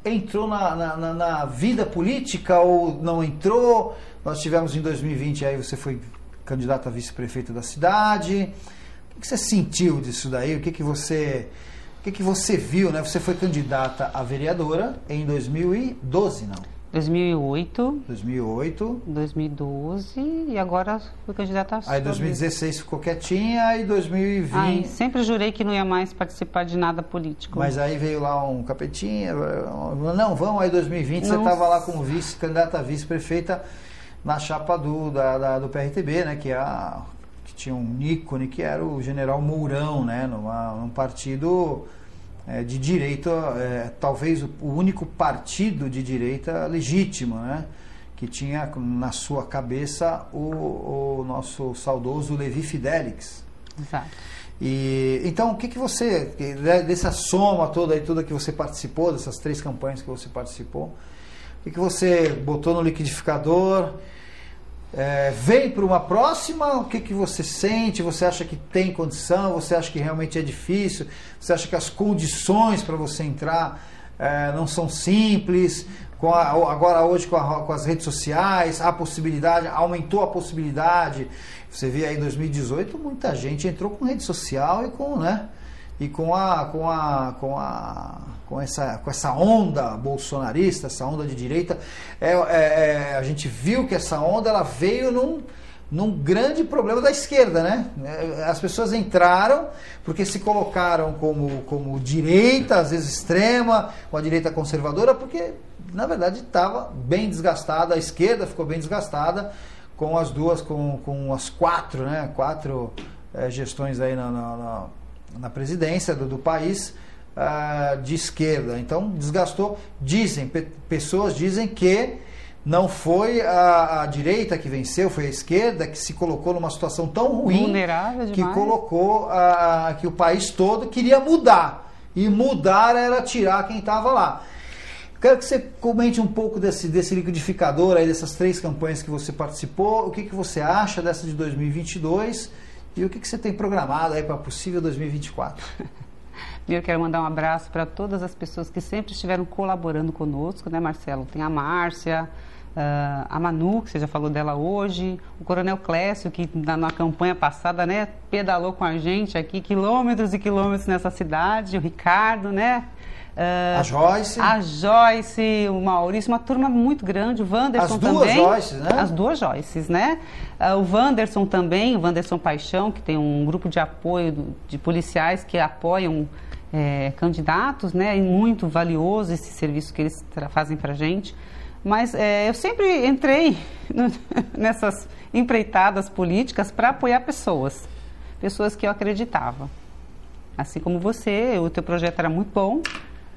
entrou na, na, na- vida política ou não entrou? Nós tivemos em 2020, aí você foi candidato a vice-prefeito da cidade. O que você sentiu disso daí? O que, que você. O que, que você viu, né? Você foi candidata a vereadora em 2012, não? 2008, 2008. 2012 e agora fui candidata a Aí 2016 ficou quietinha e 2020. Ai, sempre jurei que não ia mais participar de nada político. Mas aí veio lá um capetinha, não, vamos aí 2020, você Não. estava lá como vice, candidata a vice-prefeita na chapa do, da, da- do PRTB, né, que, é a, que tinha um ícone que era o general Mourão, né, numa, num partido é, de direita, é, talvez o, o único partido de direita legítimo, né, que tinha na sua cabeça o, o nosso saudoso Levi Fidelix. Exato. E, então, o que, que você, né, dessa soma toda aí, toda que você participou, dessas três campanhas que você participou, o que, que você botou no liquidificador? É, vem para uma próxima? O que, que você sente? Você acha que tem condição? Você acha que realmente é difícil? Você acha que as condições para você entrar é, não são simples? A- agora hoje com, a- com as redes sociais, a possibilidade, aumentou a possibilidade. Você vê aí em 2018 muita gente entrou com rede social e com, né? E com a com a com a com essa com essa onda bolsonarista, essa onda de direita, é, é- é, a gente viu que essa onda ela veio num num grande problema da esquerda, né? É, As pessoas entraram porque se colocaram como, como direita, às vezes extrema, uma direita conservadora, porque na verdade estava bem desgastada, a esquerda ficou bem desgastada com as duas, com, com as quatro, né? Quatro eh, gestões aí na, na, na- na presidência do, do país ah, de esquerda. Então desgastou. Dizem, pe- pessoas dizem que não foi a, a direita que venceu, foi a esquerda que se colocou numa situação tão ruim que colocou a, que o país todo queria mudar. E mudar era tirar quem estava lá. Quero que você comente um pouco desse, desse liquidificador aí, dessas três campanhas que você participou. O que, que você acha dessa de 2022 e o que, que você tem programado aí para possível 2024? Primeiro quero mandar um abraço para todas as pessoas que sempre estiveram colaborando conosco, né, Marcelo? Tem a Márcia, ah, a Manu, que você já falou dela hoje, o Coronel Clécio, que na, na campanha passada, né, pedalou com a gente aqui, quilômetros e quilômetros nessa cidade, o Ricardo, né? Ah, A Joyce. A Joyce, o Maurício, uma turma muito grande, o Wanderson As duas também. Joyces, né? As duas Joyces, né? Ah, o Wanderson também, o Wanderson Paixão, que tem um grupo de apoio do- de policiais que apoiam eh, candidatos, né? E muito valioso esse serviço que eles fazem pra gente. Mas eh, eu sempre entrei no- nessas empreitadas políticas para apoiar pessoas, pessoas que eu acreditava. Assim como você, o teu projeto era muito bom,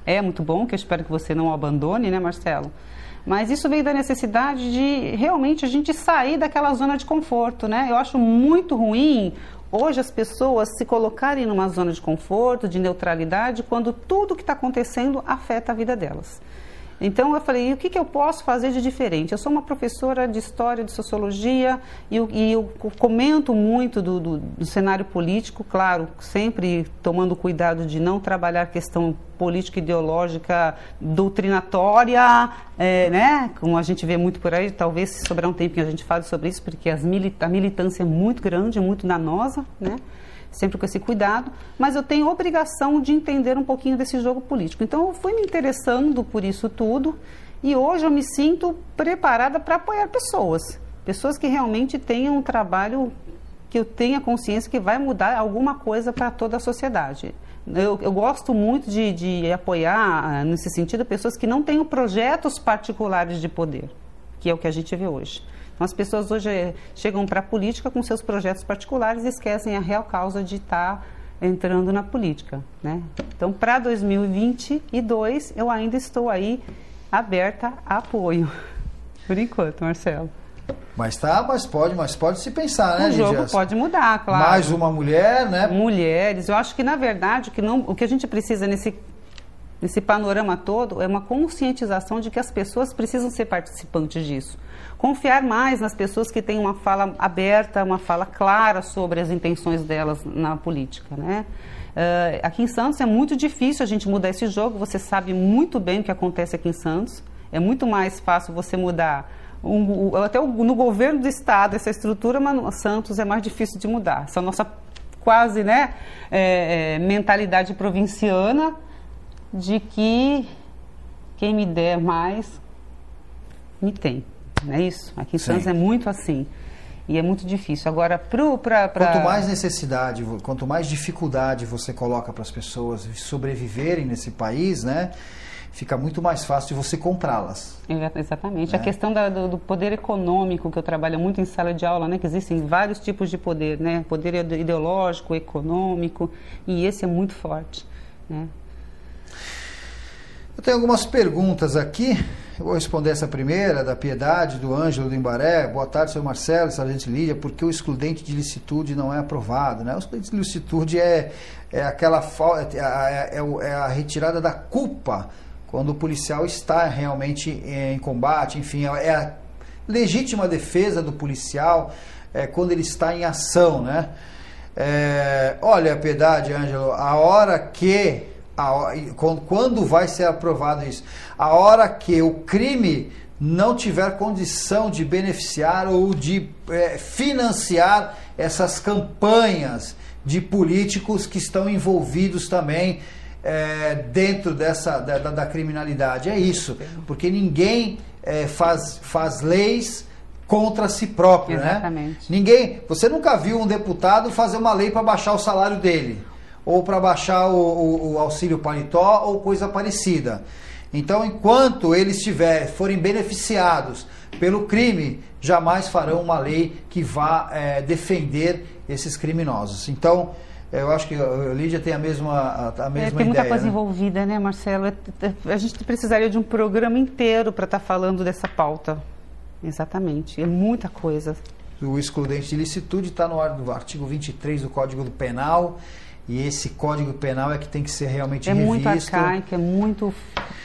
é muito bom, que eu espero que você não abandone, né, Marcelo? Mas isso veio da necessidade de realmente a gente sair daquela zona de conforto, né? Eu acho muito ruim hoje as pessoas se colocarem numa zona de conforto, de neutralidade, quando tudo que está acontecendo afeta a vida delas. Então eu falei, e o que, que eu posso fazer de diferente? Eu sou uma professora de história, de sociologia, e eu, e eu comento muito do, do- do cenário político, claro, sempre tomando cuidado de não trabalhar questão política ideológica doutrinatória, é, né? Como a gente vê muito por aí, talvez se sobrar um tempinho a gente fale sobre isso, porque a militância é muito grande, muito danosa, né? Sempre com esse cuidado, mas eu tenho obrigação de entender um pouquinho desse jogo político. Então eu fui me interessando por isso tudo e hoje eu me sinto preparada para apoiar pessoas, pessoas que realmente tenham um trabalho que eu tenha consciência que vai mudar alguma coisa para toda a sociedade. Eu, eu gosto muito de, de apoiar, ah, nesse sentido, pessoas que não tenham projetos particulares de poder, que é o que a gente vê hoje. Então, as pessoas hoje eh, chegam para a política com seus projetos particulares e esquecem a real causa de estar entrando na política. Né? Então, para 2022, eu ainda estou aí aberta a apoio. Por enquanto, Marcelo. Mas tá, mas pode, mas pode se pensar, né, o jogo Lidia? pode mudar, claro. Mais uma mulher, né? Mulheres. Eu acho que, na verdade, o que, não, o que a gente precisa nesse, nesse panorama todo é uma conscientização de que as pessoas precisam ser participantes disso. Confiar mais nas pessoas que têm uma fala aberta, uma fala clara sobre as intenções delas na política, né? Eh, aqui em Santos é muito difícil a gente mudar esse jogo. Você sabe muito bem o que acontece aqui em Santos. É muito mais fácil você mudar um, até no governo do estado essa estrutura, mas Santos é mais difícil de mudar. Essa nossa quase né, é, é, mentalidade provinciana de que quem me der mais me tem. Não é isso? Aqui em Sim. Santos é muito assim. E é muito difícil. Agora, para. Pra... Quanto mais necessidade, quanto mais dificuldade você coloca para as pessoas sobreviverem nesse país, né? Fica muito mais fácil de você comprá-las. Exatamente. Né? A questão da, do, do, poder econômico, que eu trabalho muito em sala de aula, né? Que existem vários tipos de poder, né? Poder ideológico, econômico, e esse é muito forte, né? Eu tenho algumas perguntas aqui. Eu vou responder essa primeira, da Piedade, do Ângelo do Embaré. Boa tarde, senhor Marcelo, sargento Lídia. Por que o excludente de licitude não é aprovado? Né? O excludente de licitude é, é aquela é, é, é, é a retirada da culpa quando o policial está realmente em combate, enfim, é a legítima defesa do policial é, quando ele está em ação, né? É, olha, Piedade, Ângelo, a hora que a, quando vai ser aprovado isso? A hora que o crime não tiver condição de beneficiar ou de é, financiar essas campanhas de políticos que estão envolvidos também é, dentro dessa da, da, da, criminalidade. É isso, porque ninguém é, faz, faz leis contra si próprio, né? Exatamente. né? Ninguém, você nunca viu um deputado fazer uma lei para baixar o salário dele ou para baixar o, o, o, auxílio paletó ou coisa parecida. Então, enquanto eles tiver, forem beneficiados pelo crime, jamais farão uma lei que vá é, defender esses criminosos. Então, eu acho que a Lídia tem a mesma, a, a mesma é, tem muita coisa né? envolvida, né, Marcelo? É, é, a gente precisaria de um programa inteiro para estar tá falando dessa pauta. Exatamente, é muita coisa. O excludente de licitude está no artigo 23 do Código do Penal e esse código penal é que tem que ser realmente é revisto. É muito arcaico, é muito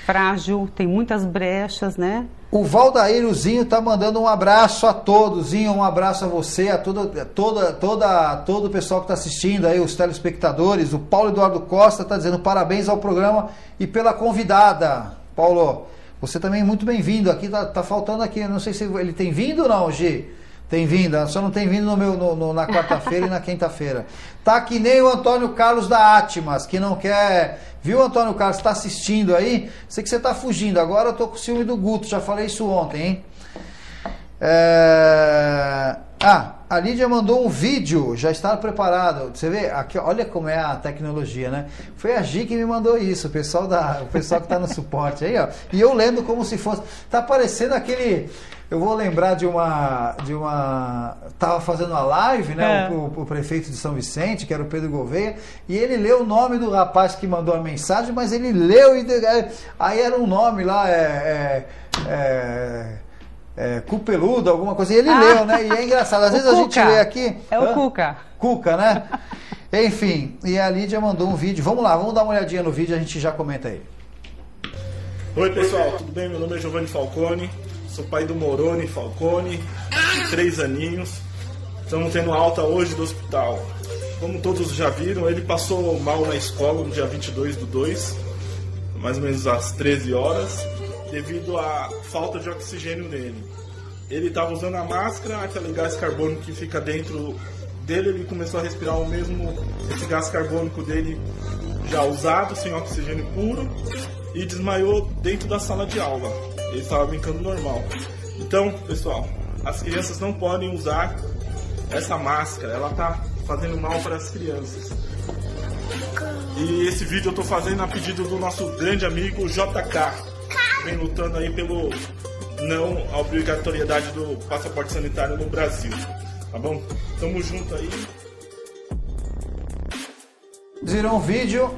frágil, tem muitas brechas, né? O Valdairozinho tá mandando um abraço a todos, um abraço a você, a toda, toda, toda, todo o pessoal que está assistindo aí, os telespectadores. O Paulo Eduardo Costa está dizendo parabéns ao programa e pela convidada. Paulo, você também é muito bem-vindo. Aqui tá, tá faltando aqui, não sei se ele tem vindo ou não, Gi. Tem vindo, só não tem vindo no meu, no, no, na quarta-feira e na quinta-feira. Tá que nem o Antônio Carlos da Atmas, que não quer. Viu, Antônio Carlos? Está assistindo aí? Sei que você está fugindo. Agora eu tô com o ciúme do Guto, já falei isso ontem, hein? É... Ah, a Lídia mandou um vídeo, já está preparado. Você vê, aqui, olha como é a tecnologia, né? Foi a Gi que me mandou isso, o pessoal, da, o pessoal que está no suporte aí, ó. E eu lendo como se fosse. Tá parecendo aquele eu vou lembrar de uma. de uma Tava fazendo uma live, né? É. O, o, prefeito de São Vicente, que era o Pedro Gouveia, e ele leu o nome do rapaz que mandou a mensagem, mas ele leu e. Aí era um nome lá, é, é, é é, Cupeludo, alguma coisa. E ele ah. leu, né? E é engraçado. Às vezes Cuca. a gente lê aqui. É o Cuca. Cuca, né? Enfim, e a Lídia mandou um vídeo. Vamos lá, vamos dar uma olhadinha no vídeo a gente já comenta aí. Oi, pessoal, tudo bem? Meu nome é Giovanni Falcone. Sou pai do Moroni Falcone, de três aninhos. Estamos tendo alta hoje do hospital. Como todos já viram, ele passou mal na escola no dia 22 do 2, mais ou menos às 13 horas, devido à falta de oxigênio nele. Ele estava usando a máscara, aquele gás carbônico que fica dentro dele, ele começou a respirar o mesmo, esse gás carbônico dele já usado, sem oxigênio puro, e desmaiou dentro da sala de aula. Ele estava brincando normal. Então, pessoal, as crianças não podem usar essa máscara, ela tá fazendo mal para as crianças. E esse vídeo eu tô fazendo a pedido do nosso grande amigo JK, vem lutando aí pelo não obrigatoriedade do passaporte sanitário no Brasil. Tá bom? Tamo junto aí. Viram um vídeo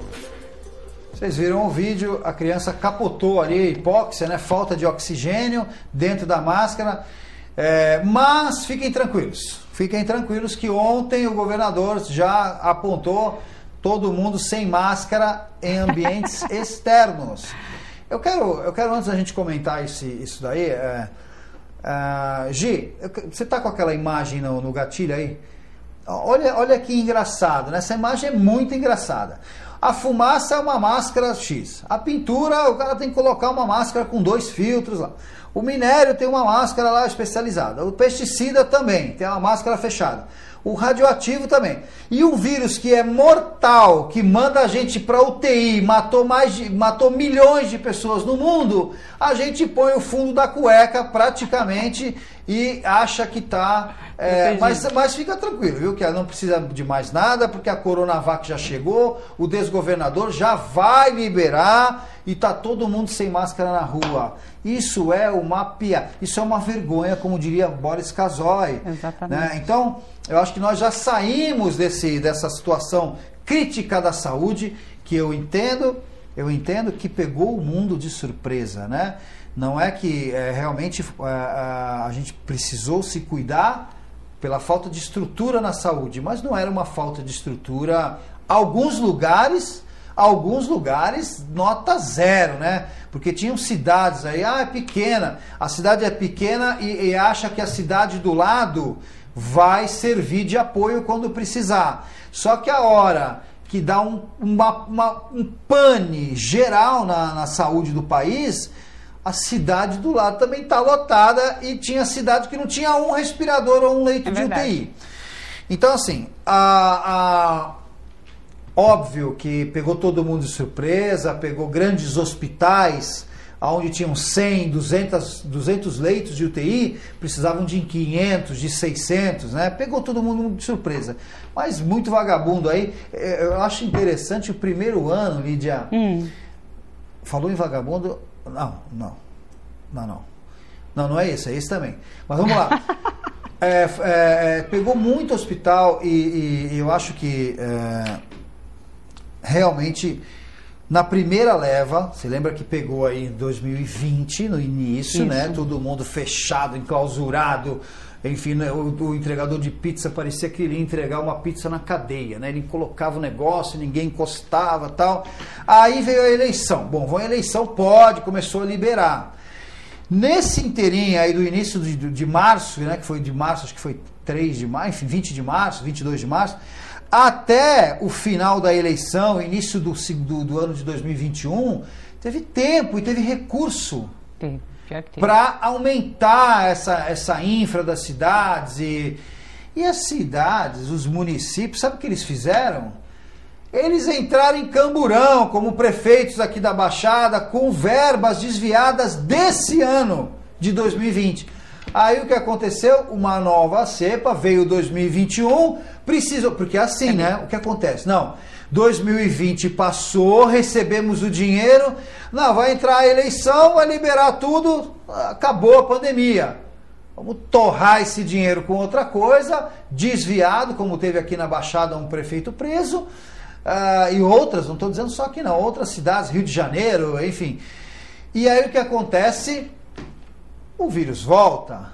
vocês viram o vídeo, a criança capotou ali, hipóxia, né? Falta de oxigênio dentro da máscara. É, mas fiquem tranquilos, fiquem tranquilos que ontem o governador já apontou todo mundo sem máscara em ambientes externos. Eu quero, eu quero antes da gente comentar esse, isso daí, é, é, Gi, você está com aquela imagem no, no gatilho aí? Olha, olha que engraçado, né? essa imagem é muito engraçada. A fumaça é uma máscara X. A pintura, o cara tem que colocar uma máscara com dois filtros lá. O minério tem uma máscara lá especializada. O pesticida também tem uma máscara fechada. O radioativo também. E o vírus que é mortal, que manda a gente para UTI, matou mais de, matou milhões de pessoas no mundo, a gente põe o fundo da cueca praticamente e acha que está. É, mas, mas fica tranquilo, viu? Que não precisa de mais nada, porque a Coronavac já chegou, o desgovernador já vai liberar e tá todo mundo sem máscara na rua. Isso é uma pia, isso é uma vergonha, como diria Boris Casoy. Exatamente. Né? Então, eu acho que nós já saímos desse, dessa situação crítica da saúde, que eu entendo, eu entendo que pegou o mundo de surpresa, né? Não é que é, realmente é, a gente precisou se cuidar pela falta de estrutura na saúde, mas não era uma falta de estrutura. Alguns lugares, alguns lugares, nota zero, né? Porque tinham cidades aí, ah, é pequena, a cidade é pequena e, e acha que a cidade do lado vai servir de apoio quando precisar. Só que a hora que dá um, uma, uma, um pane geral na, na saúde do país, a cidade do lado também está lotada e tinha cidade que não tinha um respirador ou um leito É de verdade. UTI. Então, assim, a, a- óbvio que pegou todo mundo de surpresa, pegou grandes hospitais, onde tinham 100, 200, 200 leitos de UTI, precisavam de 500, de 600, né? Pegou todo mundo de surpresa. Mas muito vagabundo aí. Eh, Eu acho interessante o primeiro ano, Lídia. Hum. Falou em vagabundo? Não, não. Não, não. Não, não é esse, é esse também. Mas vamos lá. É, é, é, pegou muito hospital e, e- e eu acho que é, realmente na primeira leva, você lembra que pegou aí em 2020, no início, né? Todo mundo fechado, enclausurado. Enfim, né, o, o entregador de pizza parecia que ele ia entregar uma pizza na cadeia, né? Ele colocava o negócio, ninguém encostava tal. Aí veio a eleição. Bom, vão a eleição, pode, começou a liberar. Nesse inteirinho aí do início de, de março, né, que foi de março, acho que foi 3 de março, enfim, 20 de março, 22 de março, até o final da eleição, início do, do, do ano de 2021, teve tempo e teve recurso para aumentar essa, essa infra das cidades e, e as cidades, os municípios, sabe o que eles fizeram? Eles entraram em camburão como prefeitos aqui da Baixada com verbas desviadas desse ano de 2020. Aí o que aconteceu? Uma nova cepa veio 2021, precisou, porque é assim, né? O que acontece? Não. 2020 passou, recebemos o dinheiro, não, vai entrar a eleição, vai liberar tudo, acabou a pandemia. Vamos torrar esse dinheiro com outra coisa, desviado, como teve aqui na Baixada um prefeito preso, ah, e outras, não estou dizendo só aqui não, outras cidades, Rio de Janeiro, enfim. E aí o que acontece? O vírus volta.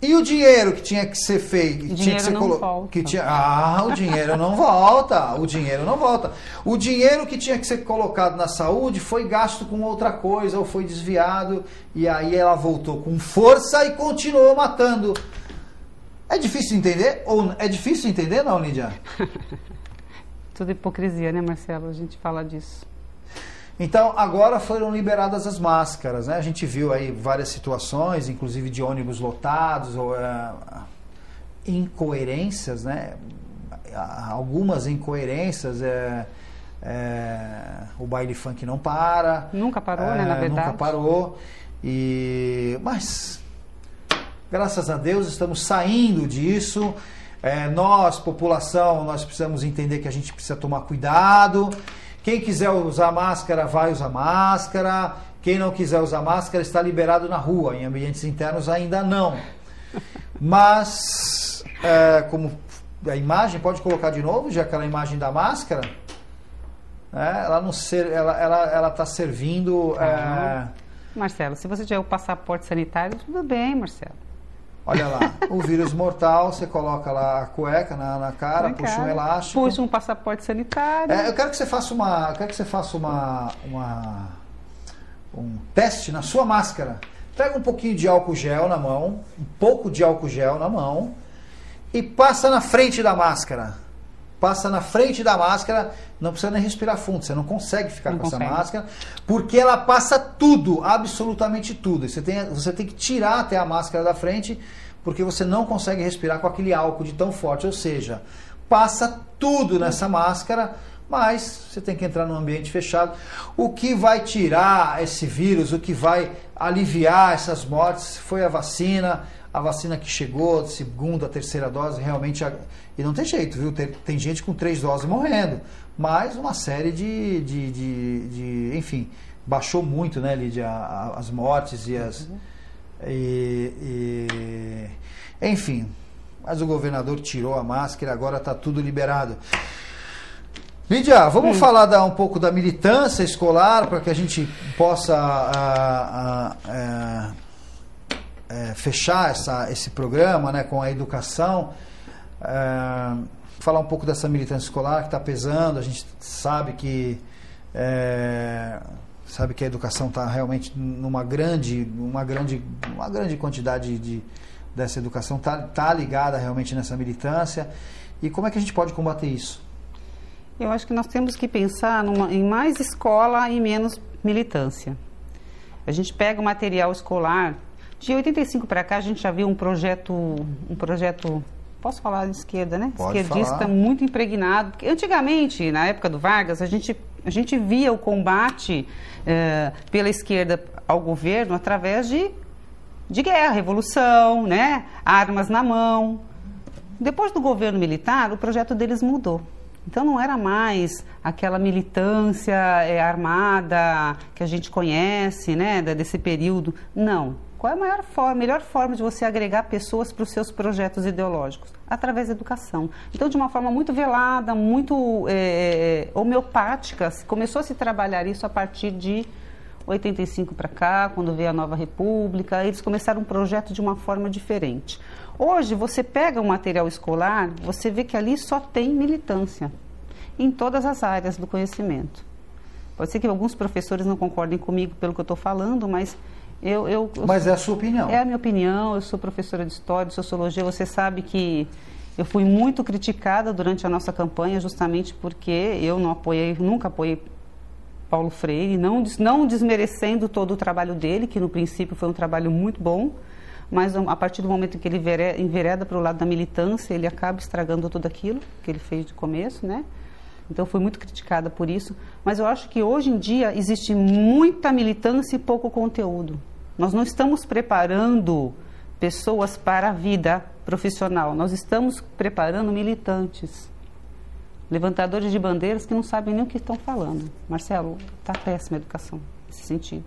E o dinheiro que tinha que ser feito, tinha que dinheiro ser não colo- volta. que tinha, ah, o dinheiro não volta, o dinheiro não volta. O dinheiro que tinha que ser colocado na saúde foi gasto com outra coisa ou foi desviado e aí ela voltou com força e continuou matando. É difícil entender ou é difícil entender não, Lídia? Tudo hipocrisia, né, Marcelo? A gente fala disso. Então, agora foram liberadas as máscaras, né? A gente viu aí várias situações, inclusive de ônibus lotados, ou, eh, incoerências, né? Algumas incoerências, é, é, o baile funk não para. Nunca parou, né, na É, verdade. Nunca parou. E, mas, graças a Deus, estamos saindo disso. É, nós, população, nós precisamos entender que a gente precisa tomar cuidado. Quem quiser usar máscara, vai usar máscara. Quem não quiser usar máscara está liberado na rua. Em ambientes internos ainda não. Mas, é, como a imagem, pode colocar de novo, já aquela imagem da máscara, né, ela ser, ela ela ela está servindo. é, Marcelo, se você tiver o passaporte sanitário, tudo bem, Marcelo. Olha lá, o vírus mortal, você coloca lá a cueca na, na cara, Na puxa um cara, elástico. Puxa um passaporte sanitário. É, eu quero que você faça uma, eu quero que você faça uma, uma um teste na sua máscara. Pega um pouquinho de álcool gel na mão, um pouco de álcool gel na mão e passa na frente da máscara. Passa na frente da máscara, não precisa nem respirar fundo, você não consegue ficar Não com consegue. essa máscara, porque ela passa tudo, absolutamente tudo. Você tem, você tem que tirar até a máscara da frente, porque você não consegue respirar com aquele álcool de tão forte. Ou seja, passa tudo nessa máscara, mas você tem que entrar num ambiente fechado. O que vai tirar esse vírus, o que vai aliviar essas mortes foi a vacina. A vacina que chegou, segunda, terceira dose, realmente. a- E não tem jeito, viu? Tem, tem gente com três doses morrendo. Mas uma série de. de, de, de- enfim, baixou muito, né, Lídia? a- a- As mortes e as. E, e- enfim, mas o governador tirou a máscara, agora está tudo liberado. Lídia, vamos falar da- um pouco da militância escolar para que a gente possa ah, ah, é, é, fechar essa, esse programa né, com a educação. É, falar um pouco dessa militância escolar que está pesando, a gente sabe que é, sabe que a educação está realmente numa grande, uma grande, uma grande quantidade de, dessa educação está tá ligada realmente nessa militância. E como é que a gente pode combater isso? Eu acho que nós temos que pensar numa- em mais escola e menos militância. A gente pega o material escolar. De 85 para cá, a gente já viu um projeto, um projeto, posso falar de esquerda, né? Pode Esquerdista falar. muito impregnado. Porque antigamente, na época do Vargas, a gente, a gente via o combate eh, pela esquerda ao governo através de, de guerra, revolução, né? Armas na mão. Depois do governo militar, o projeto deles mudou. Então não era mais aquela militância eh, armada que a gente conhece, né, desse período. Não. Qual é a maior forma, melhor forma de você agregar pessoas para os seus projetos ideológicos? Através da educação. Então, de uma forma muito velada, muito eh, homeopática, começou a se trabalhar isso a partir de 85 para cá, quando veio a nova república, eles começaram um projeto de uma forma diferente. Hoje, você pega o material escolar, você vê que ali só tem militância, em todas as áreas do conhecimento. Pode ser que alguns professores não concordem comigo pelo que eu estou falando, mas eu, eu, eu Mas é a sua opinião. é a minha opinião, eu sou professora de História, de Sociologia, você sabe que eu fui muito criticada durante a nossa campanha justamente porque eu não apoiei, nunca apoiei Paulo Freire, não, não desmerecendo todo o trabalho dele, que no princípio foi um trabalho muito bom, mas a partir do momento que ele vere- envereda para o lado da militância, ele acaba estragando tudo aquilo que ele fez de começo, né? Então fui muito criticada por isso, mas eu acho que hoje em dia existe muita militância e pouco conteúdo. Nós não estamos preparando pessoas para a vida profissional, nós estamos preparando militantes levantadores de bandeiras que não sabem nem o que estão falando. Marcelo, está péssima a educação nesse sentido.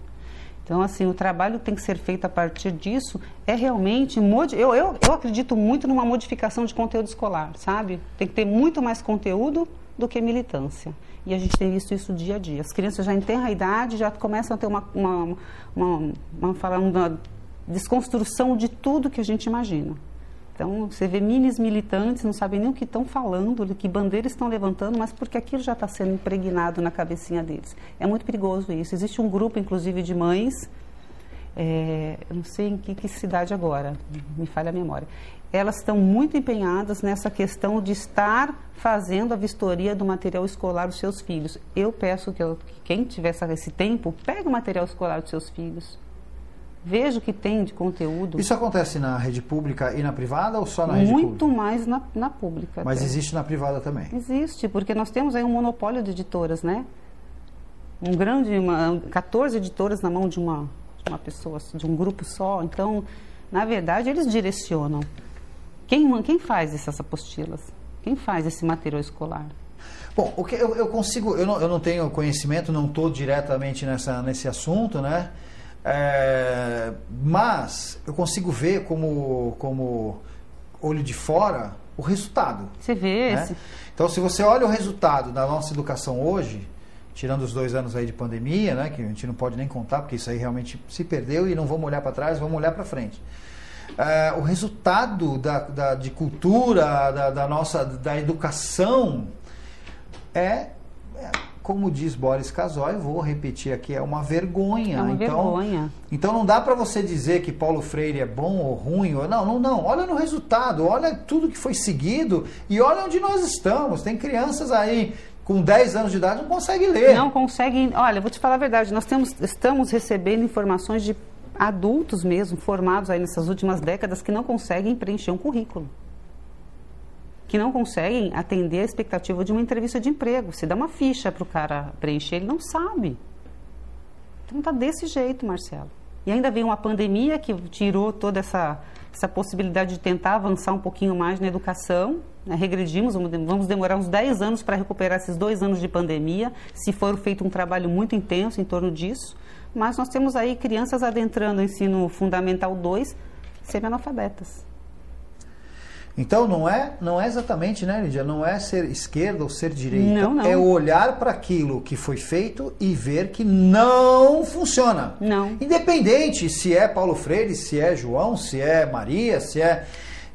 Então, assim, o trabalho tem que ser feito a partir disso, é realmente, eu, eu, eu acredito muito numa modificação de conteúdo escolar, sabe? Tem que ter muito mais conteúdo do que militância. E a gente tem visto isso dia a dia. As crianças já em tenra idade já começam a ter uma, uma, uma, uma, uma desconstrução de tudo que a gente imagina. Então, você vê minis militantes, não sabem nem o que estão falando, que bandeira estão levantando, mas porque aquilo já está sendo impregnado na cabecinha deles. É muito perigoso isso. Existe um grupo, inclusive, de mães, é, não sei em que, que cidade agora, me falha a memória. Elas estão muito empenhadas nessa questão de estar fazendo a vistoria do material escolar dos seus filhos. Eu peço que, eu- que quem tiver esse tempo, pegue o material escolar dos seus filhos. Veja o que tem de conteúdo. Isso acontece na rede pública e na privada ou só na rede Muito pública? mais na, na pública. Mas até. existe na privada também. Existe, porque nós temos aí um monopólio de editoras, né? Um grande, uma, 14 editoras na mão de uma, de uma pessoa, de um grupo só. Então, na verdade, eles direcionam. Quem, quem faz essas apostilas? Quem faz esse material escolar? Bom, o que eu, eu consigo, eu não, eu não tenho conhecimento, não estou diretamente nessa, nesse assunto, né? É, mas eu consigo ver como, como olho de fora o resultado. Você vê né? esse. Então, se você olha o resultado da nossa educação hoje, tirando os dois anos aí de pandemia, né, que a gente não pode nem contar, porque isso aí realmente se perdeu e não vamos olhar para trás, vamos olhar para frente. É, o resultado da, da- de cultura, da, da nossa da educação é, é como diz Boris Casoy, vou repetir aqui, é uma vergonha. É uma então, vergonha. Então não dá para você dizer que Paulo Freire é bom ou ruim, ou não, não, não. Olha no resultado, olha tudo que foi seguido e olha onde nós estamos. Tem crianças aí com 10 anos de idade não conseguem ler. Não conseguem. Olha, vou te falar a verdade, nós temos, estamos recebendo informações de adultos mesmo, formados aí nessas últimas décadas, que não conseguem preencher um currículo. Que não conseguem atender a expectativa de uma entrevista de emprego. Se dá uma ficha para o cara preencher, ele não sabe. Então está desse jeito, Marcelo. E ainda vem uma pandemia que tirou toda essa, essa possibilidade de tentar avançar um pouquinho mais na educação. Né? Regredimos, vamos demorar uns 10 anos para recuperar esses dois anos de pandemia, se for feito um trabalho muito intenso em torno disso. Mas nós temos aí crianças adentrando o ensino fundamental 2 semi-analfabetas. Então não é, não é exatamente, né, Lídia? Não é ser esquerda ou ser direita. Não, não. É olhar para aquilo que foi feito e ver que não funciona. Não. Independente se é Paulo Freire, se é João, se é Maria, se é.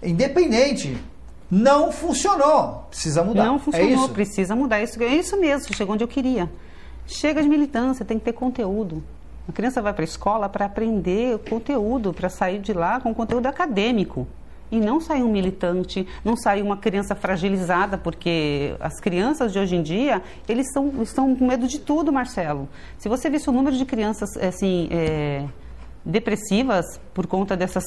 Independente. Não funcionou. Precisa mudar. Não é funcionou, isso? precisa mudar. Isso, é isso mesmo, chegou onde eu queria. Chega de militância, tem que ter conteúdo. A criança vai para a escola para aprender conteúdo, para sair de lá com conteúdo acadêmico. E não sair um militante, não sair uma criança fragilizada, porque as crianças de hoje em dia, eles são, estão com medo de tudo, Marcelo. Se você visse o número de crianças assim, é, depressivas por conta dessas,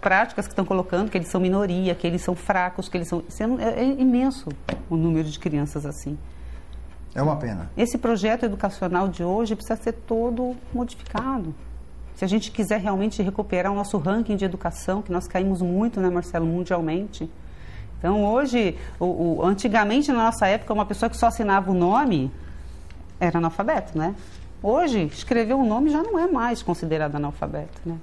práticas que estão colocando, que eles são minoria, que eles são fracos, que eles são. É, é imenso o número de crianças assim. É uma pena. Esse projeto educacional de hoje precisa ser todo modificado. Se a gente quiser realmente recuperar o nosso ranking de educação, que nós caímos muito, né, Marcelo, mundialmente. Então, hoje, o, o, antigamente, na nossa época, uma pessoa que só assinava o nome era analfabeto, né? Hoje, escrever o um nome já não é mais considerado analfabeto, né?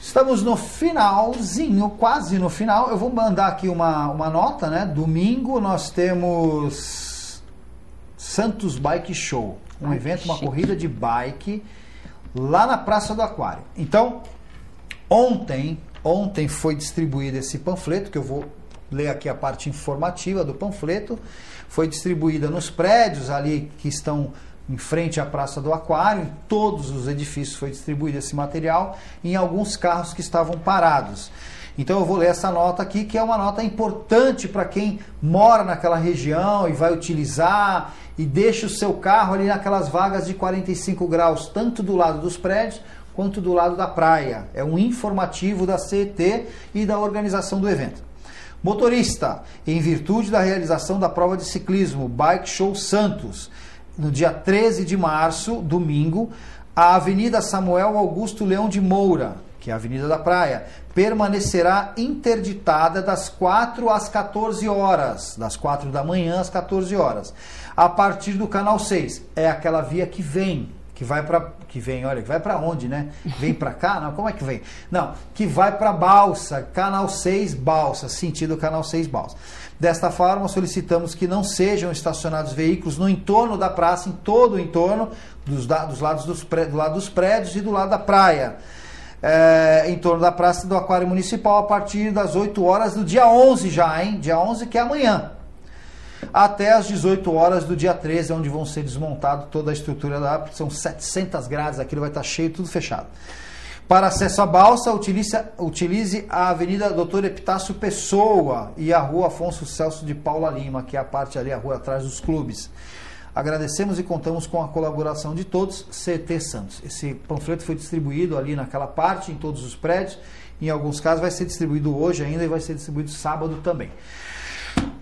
Estamos no finalzinho, quase no final. Eu vou mandar aqui uma, uma nota, né? Domingo nós temos Santos Bike Show, um Ai, evento, uma corrida de bike lá na Praça do Aquário. Então, ontem, ontem foi distribuído esse panfleto que eu vou ler aqui a parte informativa do panfleto. Foi distribuída nos prédios ali que estão em frente à Praça do Aquário, em todos os edifícios foi distribuído esse material, em alguns carros que estavam parados. Então eu vou ler essa nota aqui, que é uma nota importante para quem mora naquela região e vai utilizar e deixa o seu carro ali naquelas vagas de 45 graus, tanto do lado dos prédios quanto do lado da praia. É um informativo da CET e da organização do evento. Motorista, em virtude da realização da prova de ciclismo Bike Show Santos, no dia 13 de março, domingo, a Avenida Samuel Augusto Leão de Moura, que é a Avenida da Praia, permanecerá interditada das 4 às 14 horas, das 4 da manhã às 14 horas, a partir do canal 6. É aquela via que vem, que vai para que vem, olha, que vai para onde, né? Vem para cá? Não, como é que vem? Não, que vai para Balsa, canal 6 Balsa, sentido canal 6 Balsa. Desta forma, solicitamos que não sejam estacionados veículos no entorno da praça, em todo o entorno, dos, dos lados dos, do lado dos prédios e do lado da praia. É, em torno da praça do Aquário Municipal, a partir das 8 horas do dia 11 já, hein? Dia 11 que é amanhã. Até as 18 horas do dia 13, onde vão ser desmontados toda a estrutura da são 700 grades, aquilo vai estar cheio, tudo fechado. Para acesso à balsa, utilize, utilize a Avenida Doutor Epitácio Pessoa e a Rua Afonso Celso de Paula Lima, que é a parte ali, a rua atrás dos clubes. Agradecemos e contamos com a colaboração de todos, CT Santos. Esse panfleto foi distribuído ali naquela parte, em todos os prédios. Em alguns casos vai ser distribuído hoje ainda e vai ser distribuído sábado também.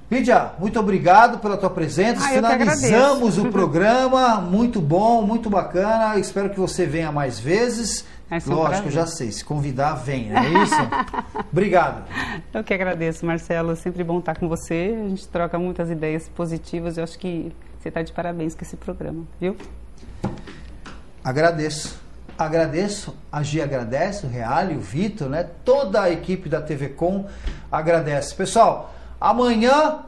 Lídia, muito obrigado pela tua presença. Ah, Finalizamos o programa. Muito bom, muito bacana. Espero que você venha mais vezes. É um Lógico, já sei. Se convidar, vem, não é isso? Obrigado. Eu que agradeço, Marcelo. É sempre bom estar com você. A gente troca muitas ideias positivas. Eu acho que você está de parabéns com esse programa, viu? Agradeço. Agradeço, a Gi agradece, o Reale, o Vitor, né? Toda a equipe da TV Com agradece. Pessoal, amanhã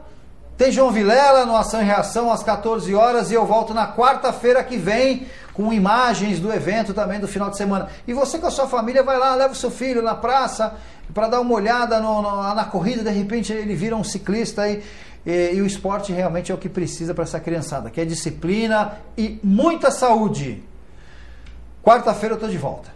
tem João Vilela no Ação e Reação às 14 horas e eu volto na quarta-feira que vem com imagens do evento também do final de semana. E você com a sua família vai lá, leva o seu filho na praça para dar uma olhada no- no- na corrida, de repente ele vira um ciclista aí. E, e o esporte realmente é o que precisa para essa criançada, que é disciplina e muita saúde. Quarta-feira eu estou de volta.